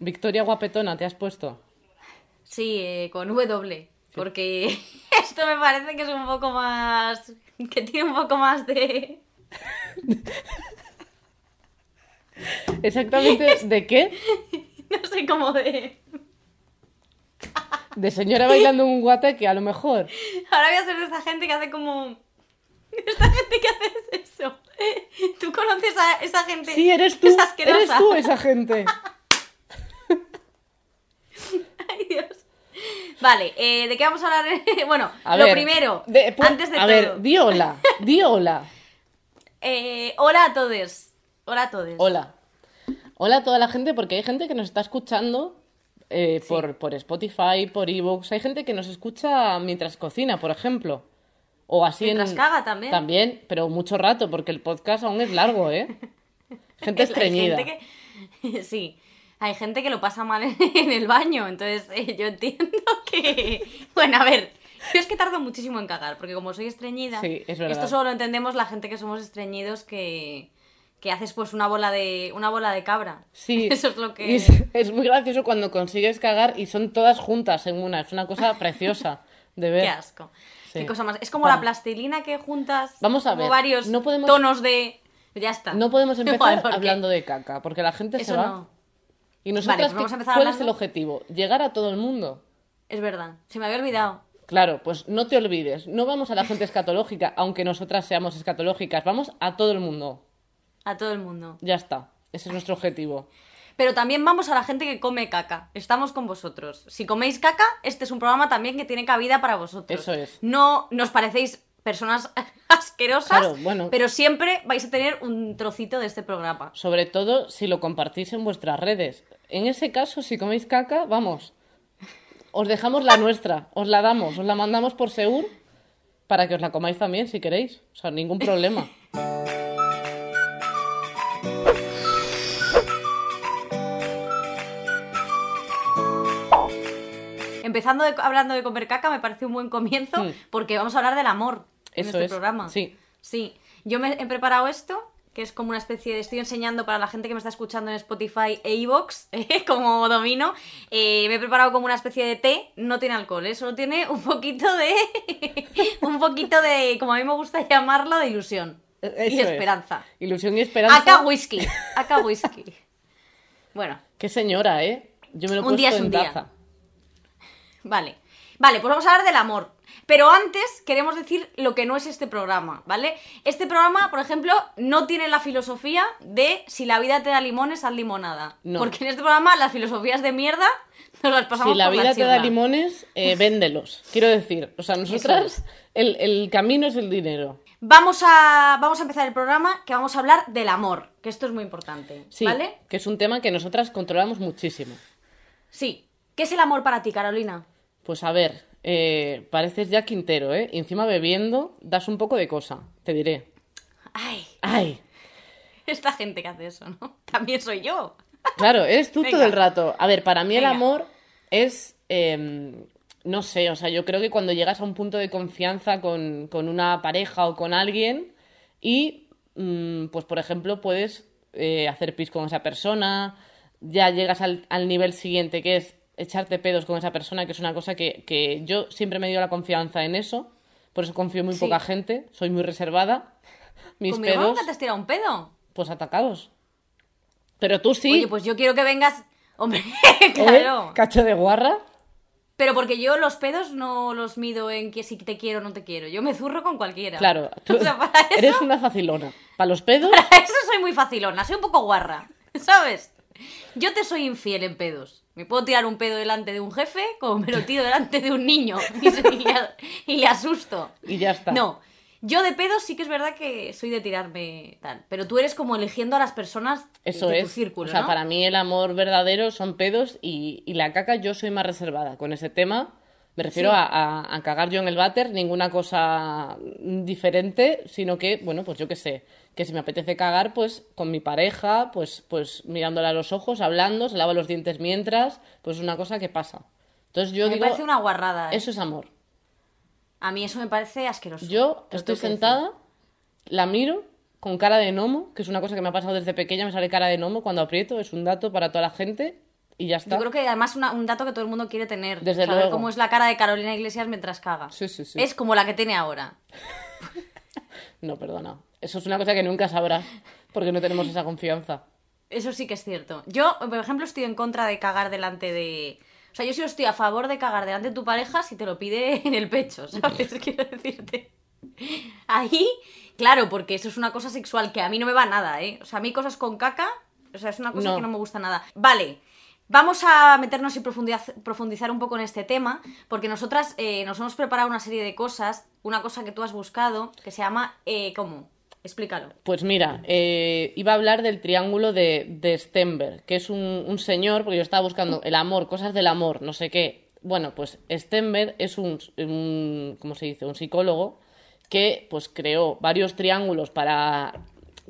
Victoria Guapetona, ¿te has puesto? Sí, eh, con W. Porque esto me parece que es un poco más. que tiene un poco más de. Exactamente, ¿de qué? No sé cómo de. De señora bailando un guateque, a lo mejor. Ahora voy a ser de esa gente que hace como. Esta gente que hace eso. ¿Tú conoces a esa gente? Sí, eres tú. Es. Eres tú esa gente. Ay, Dios. Vale, eh, ¿de qué vamos a hablar? bueno, A lo ver, primero, de- antes de a todo. ver, di hola, di hola. Eh, hola a todos. Hola a todos. Hola. Hola a toda la gente, porque hay gente que nos está escuchando eh, por, por Spotify, por Evox. Hay gente que nos escucha mientras cocina, por ejemplo. O así Mientras en... caga también. También, pero mucho rato, porque el podcast aún es largo, ¿eh? Gente estreñida. gente que- Sí, hay gente que lo pasa mal en, el baño, entonces eh, yo entiendo que... Bueno, a ver, yo es que tardo muchísimo en cagar, porque como soy estreñida, Sí, es verdad. esto solo lo entendemos la gente que somos estreñidos que, que haces pues una bola de una bola de cabra. Sí, Eso es lo que... es, es muy gracioso cuando consigues cagar y son todas juntas en una. Es una cosa preciosa de ver. Qué asco. Sí. Qué cosa más. Es como Va. la plastilina que juntas Vamos a ver, varios no podemos- tonos de... Ya está. No podemos empezar Igual, hablando de caca, porque la gente se va. no. Y pues a ¿qué- empezar ¿cuál es el objetivo? Llegar a todo el mundo. Es verdad. Se me había olvidado. Claro, pues no te olvides, no vamos a la gente escatológica, aunque nosotras seamos escatológicas, vamos a todo el mundo. A todo el mundo. Ya está, ese es nuestro objetivo. Pero también vamos a la gente que come caca. Estamos con vosotros. Si coméis caca, este es un programa también que tiene cabida para vosotros. Eso es. No nos parecéis personas asquerosas, Claro, bueno. pero siempre vais a tener un trocito de este programa. Sobre todo si lo compartís en vuestras redes. En ese caso, si coméis caca, vamos, os dejamos la nuestra, os la damos, os la mandamos por Seur para que os la comáis también si queréis. O sea, ningún problema. Empezando de- hablando de comer caca, me parece un buen comienzo Mm. porque vamos a hablar del amor en Eso este es, programa. sí. Sí. Yo me he preparado esto, que es como una especie de. Estoy enseñando para la gente que me está escuchando en Spotify e iVoox, como domino. Eh, me he preparado como una especie de té, no tiene alcohol, ¿eh? solo tiene un poquito de. un poquito de. como a mí me gusta llamarlo, de ilusión. Eso y es. esperanza. Ilusión y esperanza. Acá whisky. Acá whisky. Bueno, Qué señora, ¿eh? Yo me lo he Un día es en un día. Vale. Vale, pues vamos a hablar del amor. Pero antes queremos decir lo que no es este programa, ¿vale? Este programa, por ejemplo, no tiene la filosofía de si la vida te da limones, haz limonada. No. Porque en este programa las filosofías de mierda nos las pasamos Si la por vida te da limones, eh, véndelos. Quiero decir, o sea, nosotras, el, el camino es el dinero. Vamos a, vamos a empezar el programa que vamos a hablar del amor, que esto es muy importante, Sí, ¿vale? que es un tema que nosotras controlamos muchísimo. Sí. ¿Qué es el amor para ti, Carolina? Pues a ver, eh, pareces ya Quintero, ¿eh? Y encima bebiendo, das un poco de cosa, te diré. Ay, ¡Ay! esta gente que hace eso, ¿no? También soy yo. Claro, eres tú Venga. todo el rato. A ver, para mí el amor es. eh, no sé, o sea, yo creo que cuando llegas a un punto de confianza con, con una pareja o con alguien y, mm, pues por ejemplo, puedes eh, hacer pis con esa persona, ya llegas al, al nivel siguiente que es echarte pedos con esa persona, que es una cosa que, que yo siempre me dio la confianza en eso, por eso confío en muy Sí. poca gente, soy muy reservada. Mis ¿Conmigo pedos, nunca te has tirado un pedo? pues atacados. Pero tú sí. Oye, pues yo quiero que vengas. Hombre, claro. Cacho de guarra. Pero porque yo los pedos no los mido en que si te quiero o no te quiero. Yo me zurro con cualquiera. Claro, tú O sea, para eso, eres una facilona. Para los pedos, para eso soy muy facilona, soy un poco guarra. ¿Sabes? Yo te soy infiel en pedos. Me puedo tirar un pedo delante de un jefe como me lo tiro delante de un niño y, se- y le, y le asusto. y ya está. No, yo de pedos sí que es verdad que soy de tirarme tal. Pero tú eres como eligiendo a las personas de- Eso de es. tu círculo, o sea, ¿no? para mí el amor verdadero son pedos y, y la caca yo soy más reservada con ese tema. Me refiero Sí. a, a- a cagar yo en el váter, ninguna cosa diferente, sino que, bueno, pues yo qué sé, que si me apetece cagar, pues con mi pareja, pues, pues mirándole a los ojos, hablando, se lava los dientes mientras, pues es una cosa que pasa. Entonces yo me digo, parece una guarrada. ¿eh? eso es amor. A mí eso me parece asqueroso. Yo estoy sentada, la miro con cara de gnomo, que es una cosa que me ha pasado desde pequeña, me sale cara de gnomo cuando aprieto, es un dato para toda la gente. y ya está. Yo creo que además una- un dato que todo el mundo quiere tener. Desde saber luego. cómo es la cara de Carolina Iglesias mientras caga. Sí, sí, sí. Es como la que tiene ahora. No, perdona. Eso es una cosa que nunca sabrás porque no tenemos esa confianza. Eso sí que es cierto. Yo, por ejemplo, estoy en contra de cagar delante de... O sea, yo sí estoy a favor de cagar delante de tu pareja si te lo pide en el pecho, ¿sabes? Quiero decirte. Ahí, claro, porque eso es una cosa sexual que a mí no me va nada, ¿eh? O sea, a mí cosas con caca, o sea, es una cosa No. que no me gusta nada. Vale, vamos a meternos y profundizar, profundizar un poco en este tema, porque nosotras eh, nos hemos preparado una serie de cosas, una cosa que tú has buscado, que se llama... Eh, ¿Cómo? Explícalo. Pues mira, eh, iba a hablar del triángulo de, de Stenberg, que es un, un señor, porque yo estaba buscando el amor, cosas del amor, no sé qué. Bueno, pues Stenberg es un, un ¿cómo se dice? Un psicólogo que pues creó varios triángulos para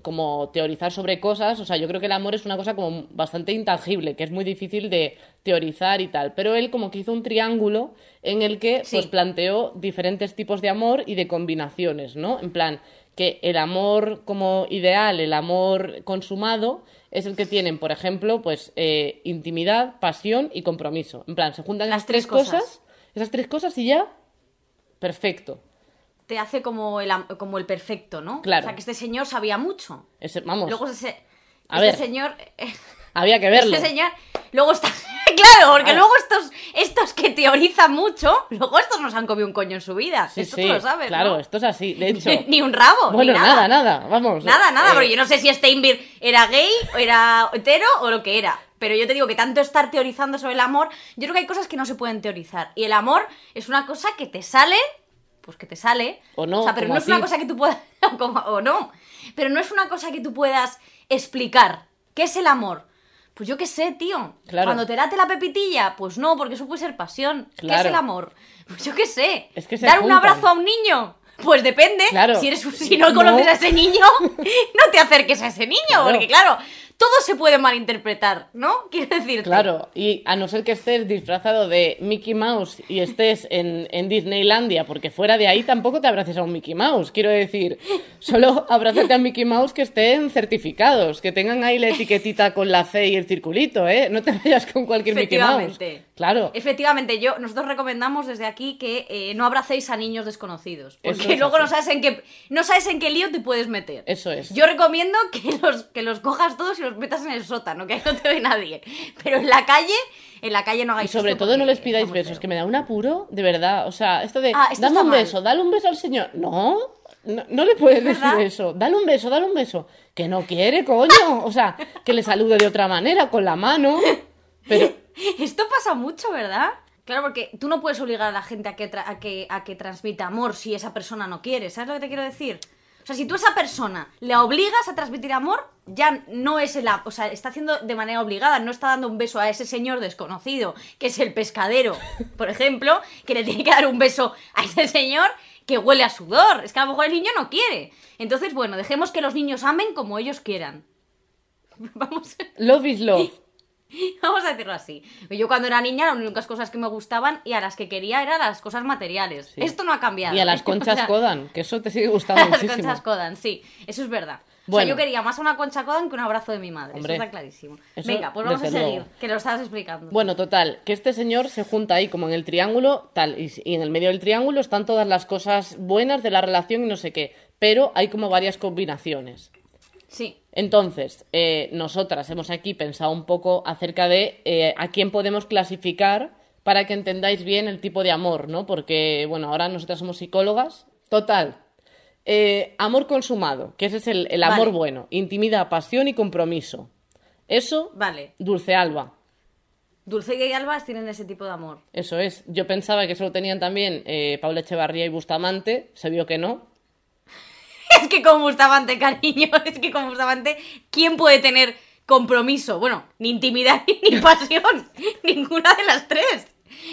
como teorizar sobre cosas, o sea, yo creo que el amor es una cosa como bastante intangible, que es muy difícil de teorizar y tal, pero él como que hizo un triángulo en el que Sí. pues planteó diferentes tipos de amor y de combinaciones, ¿no? En plan, que el amor como ideal, el amor consumado, es el que tienen, por ejemplo, pues eh, intimidad, pasión y compromiso. En plan, se juntan Las tres cosas. cosas, esas tres cosas y ya, perfecto. te hace como el, como el perfecto, ¿no? Claro. O sea, que este señor sabía mucho. Ese- vamos, Luego ese, A este ver. señor... eh, había que verlo. Este señor... Luego está... claro, porque A ver. luego estos, estos que teorizan mucho, luego estos nos han comido un coño en su vida. Sí, esto sí, tú lo sabes, claro, ¿no? esto es así. De hecho, ni un rabo, bueno, ni nada, nada, vamos. Nada, nada, eh, porque yo no sé si Steinberg era gay, o era hetero o lo que era. Pero yo te digo que tanto estar teorizando sobre el amor, yo creo que hay cosas que no se pueden teorizar. Y el amor es una cosa que te sale, pues que te sale. O no, O sea, pero no es una cosa que tú puedas. o no. Pero no es una cosa que tú puedas explicar. ¿Qué es el amor? Pues yo qué sé, tío. Claro. Cuando te late la pepitilla, pues no, porque eso puede ser pasión. ¿Qué es Claro. el amor? Pues yo qué sé. Es que se ¿Dar un abrazo a un niño? Pues depende. Claro. Si, eres un- si no conoces No. a ese niño, no te acerques a ese niño, Claro. porque claro, todo se puede malinterpretar, ¿no? Quiero decirte. Claro, y a no ser que estés disfrazado de Mickey Mouse y estés en, en Disneylandia, porque fuera de ahí tampoco te abraces a un Mickey Mouse. Quiero decir, solo abrázate a Mickey Mouse que estén certificados, que tengan ahí la etiquetita con la C y el circulito, ¿eh? No te vayas con cualquier Mickey Mouse. Efectivamente. Claro, Efectivamente, yo, nosotros recomendamos desde aquí que eh, no abracéis a niños desconocidos. Porque es luego así. no sabes en qué. No sabes en qué lío te puedes meter. eso es. Yo recomiendo que los, que los cojas todos y los metas en el sótano, que ahí no te ve nadie. Pero en la calle, en la calle no Y hagáis sobre esto todo no les pidáis besos, feo. que me da un apuro, de verdad. O sea, esto de, Ah, esto dame está un mal. beso, dale un beso al señor. No, no, no le puedes decir ¿Verdad? eso. Dale un beso, dale un beso. Que no quiere, coño. O sea, que le salude de otra manera, con la mano. Pero, Esto pasa mucho, ¿verdad? Claro, porque tú no puedes obligar a la gente a que, tra- a que, a que transmita amor si esa persona no quiere. ¿Sabes lo que te quiero decir? Sea, si tú a esa persona le obligas a transmitir amor, ya no es el... O sea, está haciendo de manera obligada, no está dando un beso a ese señor desconocido, que es el pescadero, por ejemplo, que le tiene que dar un beso a ese señor que huele a sudor. Es que a lo mejor el niño no quiere. Entonces, bueno, dejemos que los niños amen como ellos quieran. Vamos love is love. Vamos a decirlo así. Yo cuando era niña, las únicas cosas que me gustaban y a las que quería eran las cosas materiales. Sí. Esto no ha cambiado. Y a las O conchas sea, Kodan, que eso te sigue gustando A las muchísimo. conchas Kodan, sí. Eso es verdad. O Bueno. sea, yo quería más a una concha Kodan que un abrazo de mi madre. Hombre, eso está clarísimo. eso Venga, pues vamos a seguir, luego. que lo estabas explicando. Bueno, total, que este señor se junta ahí como en el triángulo, tal, y, y en el medio del triángulo están todas las cosas buenas de la relación y no sé qué, pero hay como varias combinaciones. Sí. Entonces, eh, nosotras hemos aquí pensado un poco acerca de eh, a quién podemos clasificar para que entendáis bien el tipo de amor, ¿no? Porque, bueno, ahora nosotras somos psicólogas. Total. eh, amor consumado, que ese es el, el amor Vale. bueno. Intimidad, pasión y compromiso. Eso, Vale. Dulce Alba. Dulce y Albas tienen ese tipo de amor. Eso es. Yo pensaba que solo tenían también eh, Paula Echevarría y Bustamante. Se vio que no. Es que con Bustamante, cariño, es que con Bustamante, ¿quién puede tener compromiso? Bueno, ni intimidad ni pasión, ninguna de las tres.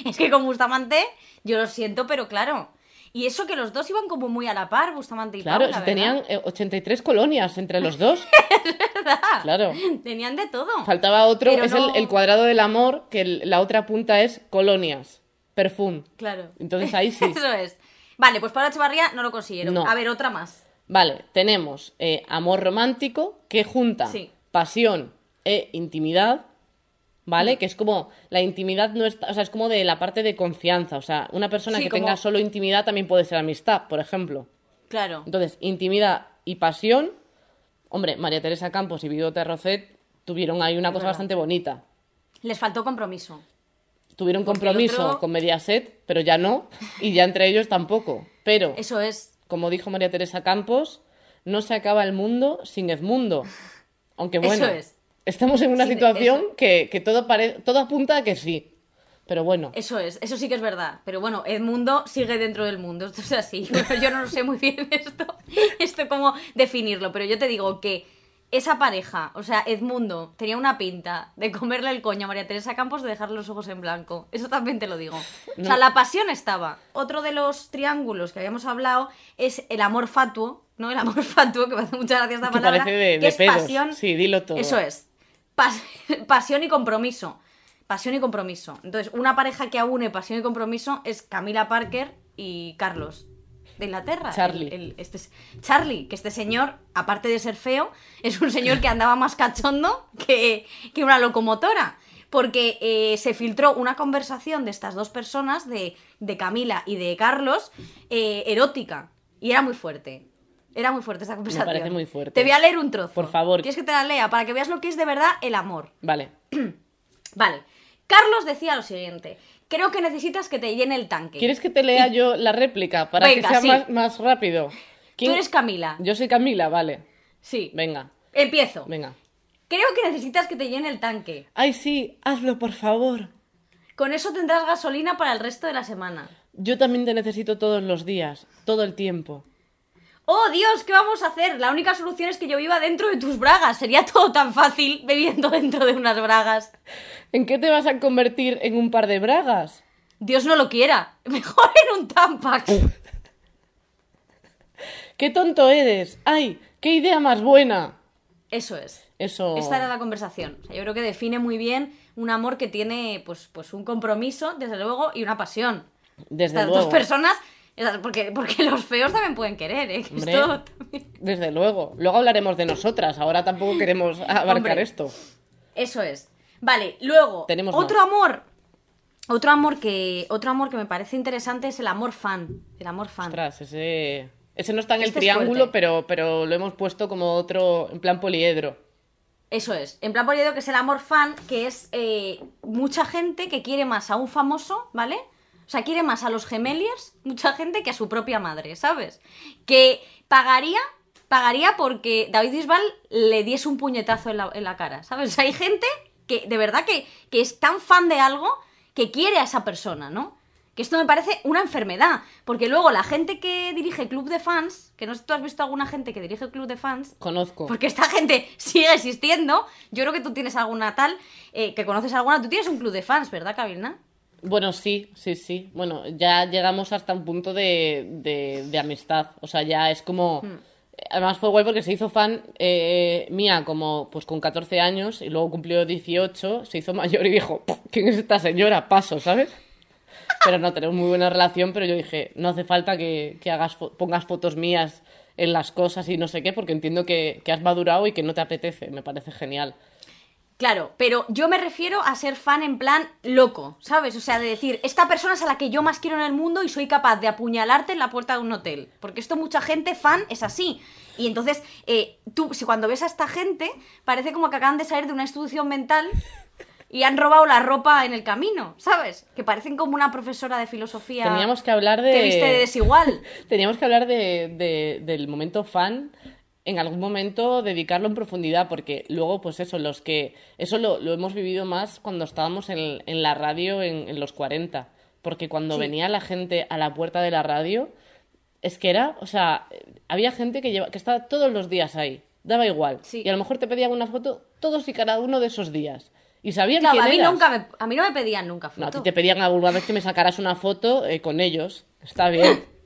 Es que con Bustamante, yo lo siento, pero claro. Y eso que los dos iban como muy a la par, Bustamante y Claro, Paula, ¿verdad? tenían eh, 83 colonias entre los dos. Claro. Tenían de todo. Faltaba otro, Pero es no- el, el cuadrado del amor, que el- la otra punta es colonias. Perfum. Claro. Entonces ahí sí. Eso es. Vale, pues Paula Echevarría no lo consiguieron. No. A ver, otra más. Vale, tenemos eh, amor romántico que junta Sí. pasión e intimidad. ¿vale? Que es como la intimidad no está, o sea, es como de la parte de confianza, o sea, una persona Sí, que como- tenga solo intimidad también puede ser amistad, por ejemplo. Claro. Entonces, intimidad y pasión, hombre, María Teresa Campos y Vido Terrocet tuvieron ahí una cosa bastante bonita. Les faltó compromiso. Tuvieron Porque compromiso otro- con Mediaset, pero ya no, y ya entre ellos tampoco. Pero, Eso es. Como dijo María Teresa Campos, no se acaba el mundo sin Edmundo. Aunque bueno, Eso es. estamos en una Sin- situación eso. que, que todo, pare- todo apunta a que sí. Pero bueno, Eso es, eso sí que es verdad. Pero bueno, Edmundo sigue dentro del mundo. Esto es así. Bueno, yo no lo sé muy bien esto, esto cómo definirlo, pero yo te digo que esa pareja, o sea, Edmundo, tenía una pinta de comerle el coño a María Teresa Campos de dejarle los ojos en blanco. Eso también te lo digo. O sea, la pasión estaba. Otro de los triángulos que habíamos hablado es el amor fatuo, ¿no? El amor fatuo, que me hace mucha gracia esta que palabra. parece de, que de es pedos. pasión. Sí, dilo todo. Eso es. Pas- pasión y compromiso. Pasión y compromiso. Entonces, una pareja que aúne pasión y compromiso es Camila Parker y Carlos de Inglaterra. Charlie. El- el- este es- Charlie, que este señor, aparte de ser feo, es un señor que andaba más cachondo que, que una locomotora. Porque eh, se filtró una conversación de estas dos personas, de, de Camila y de Carlos, eh, erótica. Y era muy fuerte. Era muy fuerte esta conversación. parece muy fuerte. Te voy a leer un trozo. Por favor. ¿Quieres que te la lea? Para que veas lo que es de verdad el amor. Vale. Vale. Carlos decía lo siguiente. Creo que necesitas que te llene el tanque. ¿Quieres que te lea yo la réplica para Venga, que sea sí. más, más rápido? Tú ¿Quién- eres Camila. Yo soy Camila, vale. Sí. Venga, Empiezo. venga. Creo que necesitas que te llene el tanque. Ay, sí, hazlo, por favor. Con eso tendrás gasolina para el resto de la semana. Yo también te necesito todos los días, todo el tiempo. ¡Oh, Dios! ¿Qué vamos a hacer? La única solución es que yo viva dentro de tus bragas. Sería todo tan fácil bebiendo dentro de unas bragas. ¿En qué te vas a convertir en un par de bragas? Dios no lo quiera. Mejor en un Tampax. ¡Qué tonto eres! ¡Ay, qué idea más buena! Eso es. Eso... Esta era la conversación. O sea, yo creo que define muy bien un amor que tiene, pues, pues un compromiso, desde luego, y una pasión. Desde Estas luego. dos personas, porque, porque los feos también pueden querer, ¿eh? Hombre. esto también- Desde luego. Luego hablaremos de nosotras. Ahora tampoco queremos abarcar Hombre. esto. Eso es. Vale, luego, Tenemos otro más. amor. Otro amor que. Otro amor que me parece interesante es el amor fan. El amor fan. Ostras, ese... Ese no está en el Este es triángulo, pero, pero lo hemos puesto como otro, en plan poliedro. Eso es. En plan poliedro que es el amor fan, que es eh, mucha gente que quiere más a un famoso, ¿vale? O sea, quiere más a los gemeliers, mucha gente que a su propia madre, ¿sabes? Que pagaría, pagaría porque David Bisbal le diese un puñetazo en la, en la cara, ¿sabes? O sea, hay gente que de verdad que, que es tan fan de algo que quiere a esa persona, ¿no? Que esto me parece una enfermedad, porque luego la gente que dirige club de fans, que no sé si tú has visto alguna gente que dirige club de fans, Conozco. porque esta gente sigue existiendo. Yo creo que tú tienes alguna tal, eh, que conoces alguna. Tú tienes un club de fans, ¿verdad, Kabilna? Bueno, sí, sí, sí. Bueno, ya llegamos hasta un punto de, de, de amistad. O sea, ya es como... Hmm. Además fue guay porque se hizo fan eh, mía como pues con 14 años y luego cumplió 18, se hizo mayor y dijo, ¿quién es esta señora? Paso, ¿sabes? Pero no, tenemos muy buena relación, pero yo dije, no hace falta que, que hagas fo- pongas fotos mías en las cosas y no sé qué, porque entiendo que, que has madurado y que no te apetece. Me parece genial. Claro, pero yo me refiero a ser fan en plan loco, ¿sabes? O sea, de decir, esta persona es a la que yo más quiero en el mundo y soy capaz de apuñalarte en la puerta de un hotel. Porque esto mucha gente fan es así. Y entonces, eh, tú, si cuando ves a esta gente, parece como que acaban de salir de una institución mental y han robado la ropa en el camino, ¿sabes? Que parecen como una profesora de filosofía Teníamos que hablar de... que viste de desigual. Teníamos que hablar de, de- del momento fan, en algún momento dedicarlo en profundidad, porque luego, pues eso, los que. Eso lo, lo hemos vivido más cuando estábamos en, en la radio en, en los 40. Porque cuando Sí. venía la gente a la puerta de la radio, es que era, o sea, había gente que, lleva, que estaba todos los días ahí, daba igual. Sí. Y a lo mejor te pedían una foto todos y cada uno de esos días. Y sabían Claro, quién a mí, eras. nunca me, a mí no me pedían nunca No, a foto. ti te pedían alguna vez que me sacaras una foto eh, con ellos. Está bien.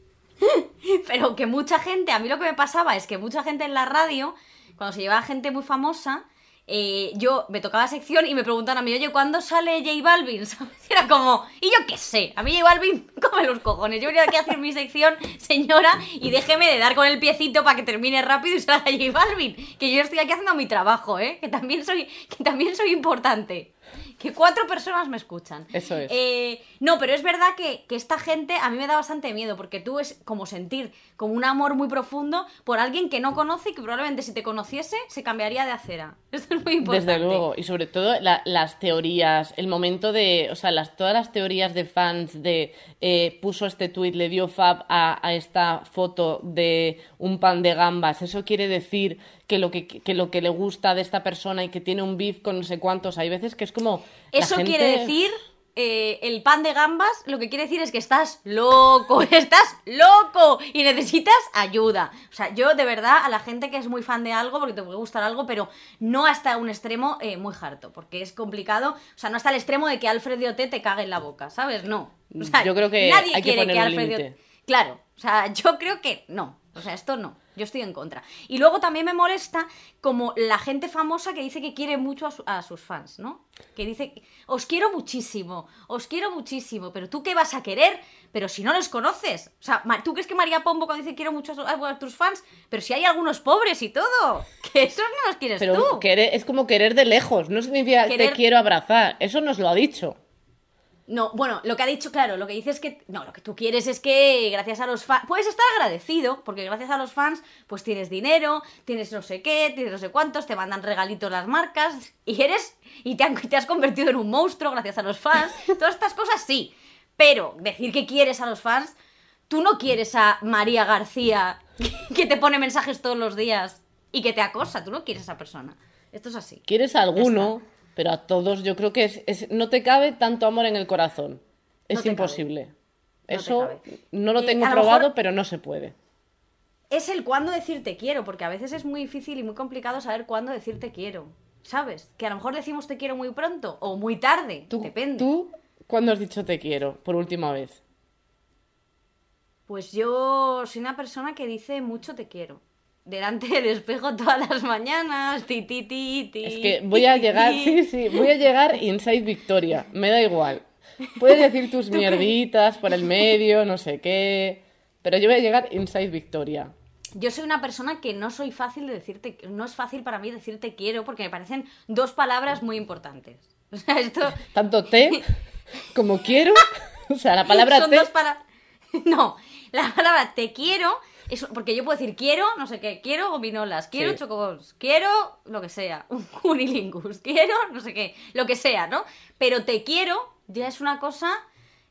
Pero que mucha gente, a mí lo que me pasaba es que mucha gente en la radio, cuando se llevaba gente muy famosa, eh, yo me tocaba sección y me preguntaban a mí, oye, ¿cuándo sale J Balvin? Era como, y yo qué sé, a mí J Balvin come los cojones. Yo venía aquí a hacer mi sección, señora, y déjeme de dar con el piecito para que termine rápido y salga J Balvin. Que yo estoy aquí haciendo mi trabajo, ¿eh? Que también soy, que también soy importante. Que cuatro personas me escuchan. Eso es. Eh, no, pero es verdad que, que esta gente a mí me da bastante miedo, porque tú es como sentir como un amor muy profundo por alguien que no conoce y que probablemente si te conociese se cambiaría de acera. Esto es muy importante. Desde luego, y sobre todo la- las teorías, el momento de, o sea, las, todas las teorías de fans de eh, puso este tuit, le dio fab a, a esta foto de un pan de gambas, eso quiere decir que lo que, que lo que le gusta de esta persona y que tiene un beef con no sé cuántos, hay veces que es como... Eso gente- quiere decir, eh, el pan de gambas, lo que quiere decir es que estás loco, estás loco y necesitas ayuda. O sea, yo de verdad a la gente que es muy fan de algo, porque te puede gustar algo, pero no hasta un extremo eh, muy harto, porque es complicado. O sea, no hasta el extremo de que Alfred de Oté te cague en la boca, ¿sabes? No. O sea, Yo creo que nadie hay que quiere que un Alfred de. Oté- Claro, o sea, yo creo que no. O sea, esto no. Yo estoy en contra. Y luego también me molesta como la gente famosa que dice que quiere mucho a, su- a sus fans, ¿no? Que dice, os quiero muchísimo, os quiero muchísimo, pero tú qué vas a querer, pero si no los conoces. O sea, ¿tú crees que María Pombo cuando dice quiero mucho a, su- a tus fans? Pero si hay algunos pobres y todo, que esos no los quieres Pero tú. querer- es como querer de lejos, no significa Querer- te quiero abrazar, eso nos lo ha dicho. No, bueno, lo que ha dicho, claro, lo que dice es que. No, lo que tú quieres es que gracias a los fans. Puedes estar agradecido, porque gracias a los fans, pues tienes dinero, tienes no sé qué, tienes no sé cuántos, te mandan regalitos las marcas, y eres. Y te, han- te has convertido en un monstruo gracias a los fans. Todas estas cosas sí. Pero decir que quieres a los fans, tú no quieres a María García, que te pone mensajes todos los días y que te acosa. Tú no quieres a esa persona. Esto es así. Quieres a alguno, pero a todos yo creo que es, es- no te cabe tanto amor en el corazón. Es No imposible. No Eso no lo tengo lo probado, mejor- pero no se puede. es el cuándo decir te quiero, porque a veces es muy difícil y muy complicado saber cuándo decir te quiero. ¿Sabes? Que a lo mejor decimos te quiero muy pronto o muy tarde. ¿Tú, depende. ¿Tú cuándo has dicho te quiero por última vez? Pues yo soy una persona que dice mucho te quiero. Delante del espejo todas las mañanas. Ti, ti, ti, ti, Es que voy a llegar, sí, sí, voy a llegar inside Victoria, me da igual. Puedes decir tus mierditas por el medio, no sé qué, pero yo voy a llegar inside Victoria. Yo soy una persona que no soy fácil de decirte. No es fácil para mí decirte quiero porque me parecen dos palabras muy importantes. O sea, esto. Tanto te como quiero, o sea, la palabra Son te dos palabras. No, la palabra te quiero es porque yo puedo decir quiero, no sé qué, quiero gominolas, quiero Sí. chocobons, quiero lo que sea, un cunilingus, quiero no sé qué, lo que sea, ¿no? Pero te quiero ya es una cosa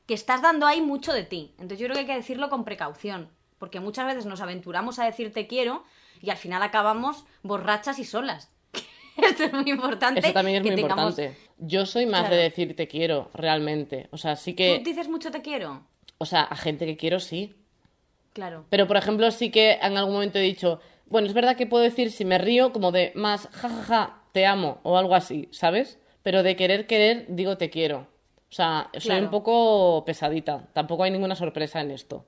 que estás dando ahí mucho de ti. Entonces yo creo que hay que decirlo con precaución, porque muchas veces nos aventuramos a decir te quiero y al final acabamos borrachas y solas. Esto es muy importante. Eso también es muy tengamos- importante. Yo soy más Claro. de decir te quiero, realmente. O sea, sí ¿Tú que, dices mucho te quiero? o sea, a gente que quiero sí. Claro. Pero, por ejemplo, sí que en algún momento he dicho, bueno, es verdad que puedo decir si me río como de más, jajaja, te amo o algo así, ¿sabes? Pero de querer, querer, digo te quiero. O sea, soy Claro. un poco pesadita. Tampoco hay ninguna sorpresa en esto.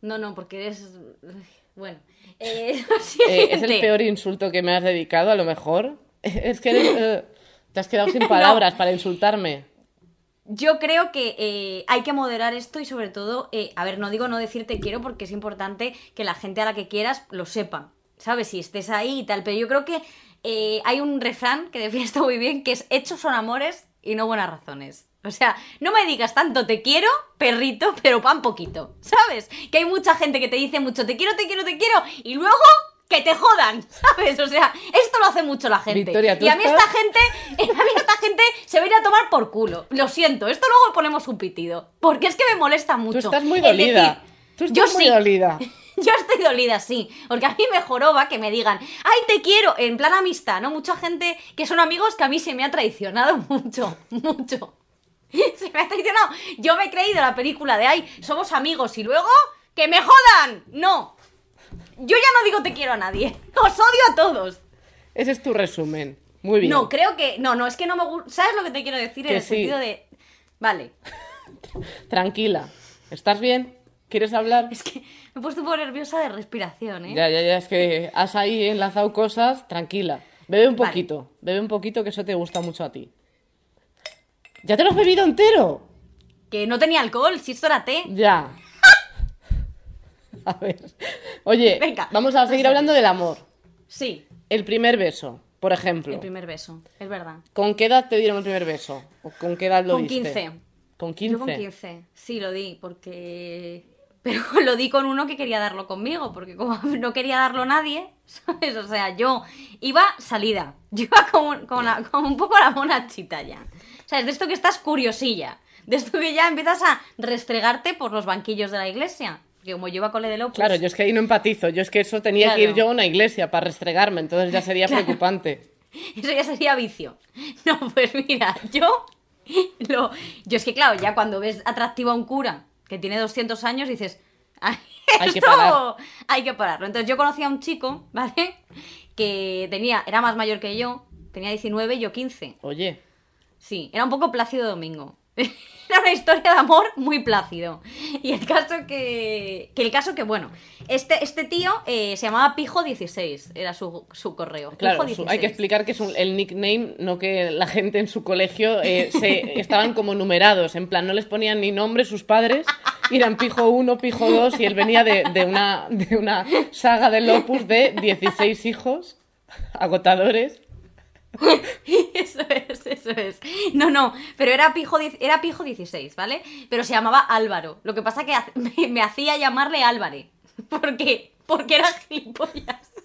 No, no, porque eres. Bueno. Eh, Eh, es el peor insulto que me has dedicado, a lo mejor. Es que eres, eh, te has quedado sin palabras para insultarme. Yo creo que eh, hay que moderar esto y sobre todo, eh, a ver, no digo no decirte quiero porque es importante que la gente a la que quieras lo sepa, ¿sabes? Si estés ahí y tal, pero yo creo que eh, hay un refrán que define esto muy bien, que es hechos son amores y no buenas razones. O sea, no me digas tanto te quiero, perrito, pero pan poquito, ¿sabes? Que hay mucha gente que te dice mucho te quiero, te quiero, te quiero y luego que te jodan, ¿sabes? O sea, esto lo hace mucho la gente. Victoria, y a mí estás- esta gente, a mí esta gente se va a ir a tomar por culo. Lo siento, esto luego ponemos un pitido. Porque es que me molesta mucho. Tú estás muy Es dolida. decir, Tú estás yo muy sí. dolida. Yo estoy dolida, sí. Porque a mí me joroba que me digan, ay, te quiero, en plan amistad, ¿no? Mucha gente que son amigos que a mí se me ha traicionado mucho, mucho. Se me ha traicionado. Yo me he creído la película de, ay, somos amigos y luego, ¡que me jodan! No. Yo ya no digo te quiero a nadie. Os odio a todos. Ese es tu resumen. Muy bien. No, creo que. No, no, es que no me gusta. ¿Sabes lo que te quiero decir? En el sí. sentido de. Vale. Tranquila. ¿Estás bien? ¿Quieres hablar? Es que me he puesto un poco nerviosa de respiración, ¿eh? Ya, ya, ya, es que has ahí enlazado cosas, tranquila. Bebe un Vale. poquito, bebe un poquito que eso te gusta mucho a ti. ¿Ya te lo has bebido entero? Que no tenía alcohol, si esto era té. Ya. A ver. Oye, Venga, vamos a seguir hablando del amor. Sí. El primer beso. por ejemplo. El primer beso, es verdad. ¿Con qué edad te dieron el primer beso? ¿O con qué edad lo Con diste? 15. ¿Con 15? Yo con 15, sí, lo di, porque... Pero lo di con uno que quería darlo conmigo, porque como no quería darlo nadie, ¿sabes? O sea, yo iba salida, yo iba como, como, la- como un poco la monachita ya. O sea, es de esto que estás curiosilla, de esto que ya empiezas a restregarte por los banquillos de la iglesia. Como yo iba a cole de Lopus... Claro, yo es que ahí no empatizo. Yo es que eso tenía que ir yo a una iglesia para restregarme, entonces ya sería preocupante. Eso ya sería vicio. No, pues mira, yo. Lo, yo es que, claro, ya cuando ves atractivo a un cura que tiene 200 años, dices. "Ay, Hay que parar". Hay que pararlo. Entonces yo conocí a un chico, ¿vale? Que tenía, era más mayor que yo, tenía 19 y yo 15. Oye, Sí, era un poco Plácido Domingo. Era una historia de amor muy plácido. Y el caso que. que el caso que, bueno, este, este tío eh, se llamaba Pijo16, era su, su correo. claro, Pijo su- 16. hay que explicar que es un- el nickname, no que la gente en su colegio eh, se, estaban como numerados, en plan, no les ponían ni nombre sus padres, y eran pijo 1, pijo 2, y él venía de, de una, de una saga de Lopus de 16 hijos agotadores. Eso es, eso es. No, no, pero era pijo, era pijo 16, ¿vale? Pero se llamaba Álvaro. Lo que pasa que me, hacía llamarle Álvarez. ¿Por qué? Porque era gilipollas.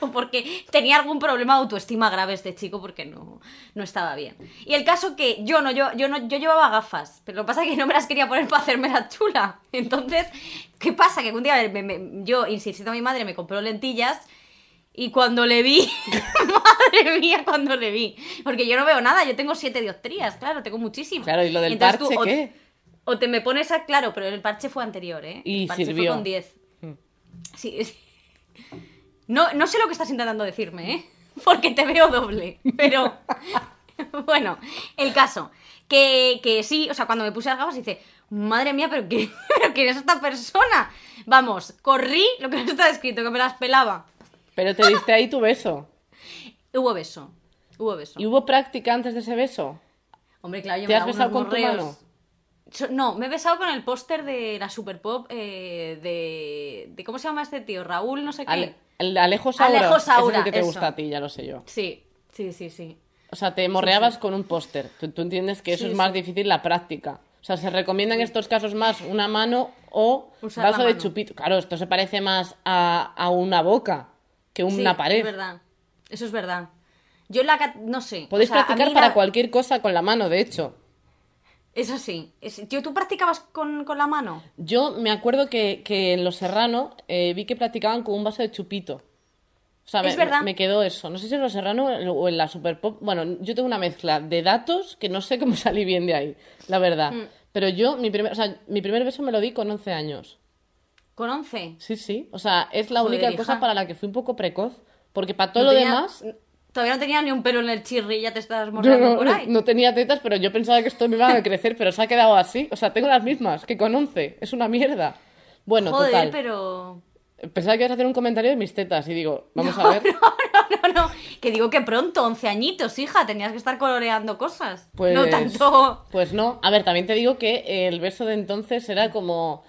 O porque tenía algún problema de autoestima grave este chico porque no, no estaba bien. Y el caso que yo no, yo, yo no, yo llevaba gafas, pero lo que pasa es que no me las quería poner para hacerme la chula. Entonces, ¿qué pasa? Que un día me- me- yo, insistiendo a mi madre, me compró lentillas y cuando le vi, madre mía, cuando le vi. Porque yo no veo nada, yo tengo siete dioptrías, claro, tengo muchísimas. Claro, ¿y lo del Entonces parche o- qué? O te me pones a. Claro, pero el parche fue anterior, ¿eh? Y el parche sirvió. fue con 10. Mm. Sí, sí. No, no sé lo que estás intentando decirme, ¿eh? Porque te veo doble. Pero. bueno, el caso. Que, que sí, o sea, cuando me puse las gafas dice, madre mía, pero ¿qué, pero ¿quién es esta persona? Vamos, corrí lo que no está escrito, que me las pelaba. Pero te diste ahí tu beso. Hubo beso. Hubo beso. ¿Y hubo práctica antes de ese beso? Hombre, claro, yo ¿Te me has besado con tu morreos. mano? So- No, me he besado con el póster de la Super Pop eh, de, de. ¿Cómo se llama este tío? Raúl, no sé qué. Ale- el Alejo Saura. Alejo ese es el Saura, que te eso. gusta a ti, ya lo sé yo. Sí, sí, sí, sí. O sea, te morreabas con un póster. Tú, tú entiendes que eso Sí, es más sí. difícil la práctica. O sea, se recomienda en estos casos más una mano o Usar vaso de mano. chupito. Claro, esto se parece más a, a una boca que Sí, una pared. Es verdad. Eso es verdad. Yo la. No sé. Podéis o sea, a practicar para la- cualquier cosa con la mano, de hecho. Eso sí. Tío, ¿tú practicabas con, con la mano? Yo me acuerdo que, que en Los Serrano eh, vi que practicaban con un vaso de chupito. O sea, Es me, verdad. me quedó eso. No sé si en Los Serrano o en la Super Pop. Bueno, yo tengo una mezcla de datos que no sé cómo salí bien de ahí, la verdad. Mm. Pero yo, mi primer, o sea, mi primer beso me lo di con 11 años. ¿Con 11? Sí, sí. O sea, es la Joder, única hija. cosa para la que fui un poco precoz. Porque para todo No lo tenía- demás. Todavía no tenía ni un pelo en el chirri y ya te estás mordiendo no, por ahí. no tenía tetas, pero yo pensaba que esto me iba a crecer, pero se ha quedado así. O sea, tengo las mismas que con 11. Es una mierda. Bueno, Joder, total. pero. Pensaba que ibas a hacer un comentario de mis tetas y digo, vamos a ver. No, no, que digo que pronto, 11 añitos, hija, tenías que estar coloreando cosas. Pues, No tanto. Pues no. A ver, también te digo que el beso de entonces era como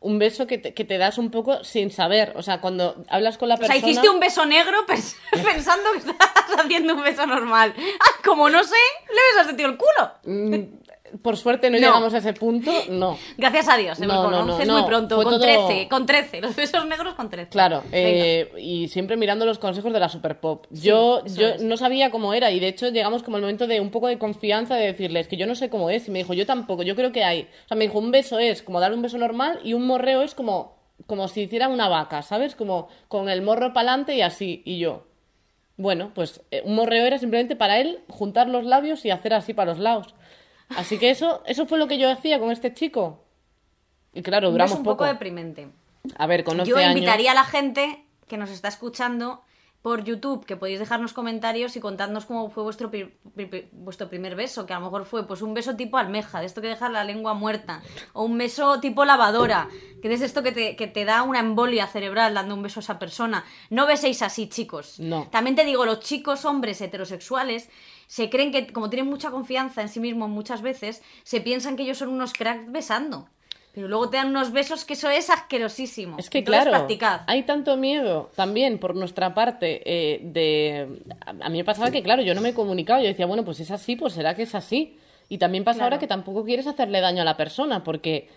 un beso que te, que te das un poco sin saber. O sea, cuando hablas con la O sea, persona. hiciste un beso negro pens- pensando que estabas haciendo un beso normal. Ah, como no sé, le besas tío el culo. Por suerte no, No. llegamos a ese punto, no. Gracias a Dios, ¿eh? No, con no, no, 11 es muy pronto, con todo- 13, con 13, los besos negros con 13. Claro, eh, y siempre mirando los consejos de la Super Pop. Yo, yo es. no sabía cómo era y de hecho llegamos como al momento de un poco de confianza de decirles que yo no sé cómo es y me dijo yo tampoco, yo creo que hay. O sea, me dijo un beso es como dar un beso normal y un morreo es como, como si hiciera una vaca, ¿sabes? Como con el morro para adelante y así, y yo. Bueno, pues eh, un morreo era simplemente para él juntar los labios y hacer así para los lados. Así que eso, eso fue lo que yo hacía con este chico. Y claro, duramos beso un poco. poco deprimente. A ver, con 11 Yo años. invitaría a la gente que nos está escuchando por YouTube, que podéis dejarnos comentarios y contadnos cómo fue vuestro, pri- pri- pri- vuestro primer beso, que a lo mejor fue pues un beso tipo almeja, de esto que deja la lengua muerta, o un beso tipo lavadora, que es esto que te, que te da una embolia cerebral dando un beso a esa persona. No beséis así, chicos. No. También te digo, los chicos hombres heterosexuales se creen que, como tienen mucha confianza en sí mismos muchas veces, se piensan que ellos son unos cracks besando. Pero luego te dan unos besos que eso es asquerosísimo. Es que Entonces, claro, practicad. hay tanto miedo también por nuestra parte eh, de... A mí me pasaba que, claro, yo no me he comunicado, yo decía, bueno, pues es así, pues será que es así. Y también pasa ahora que tampoco quieres hacerle daño a la persona, porque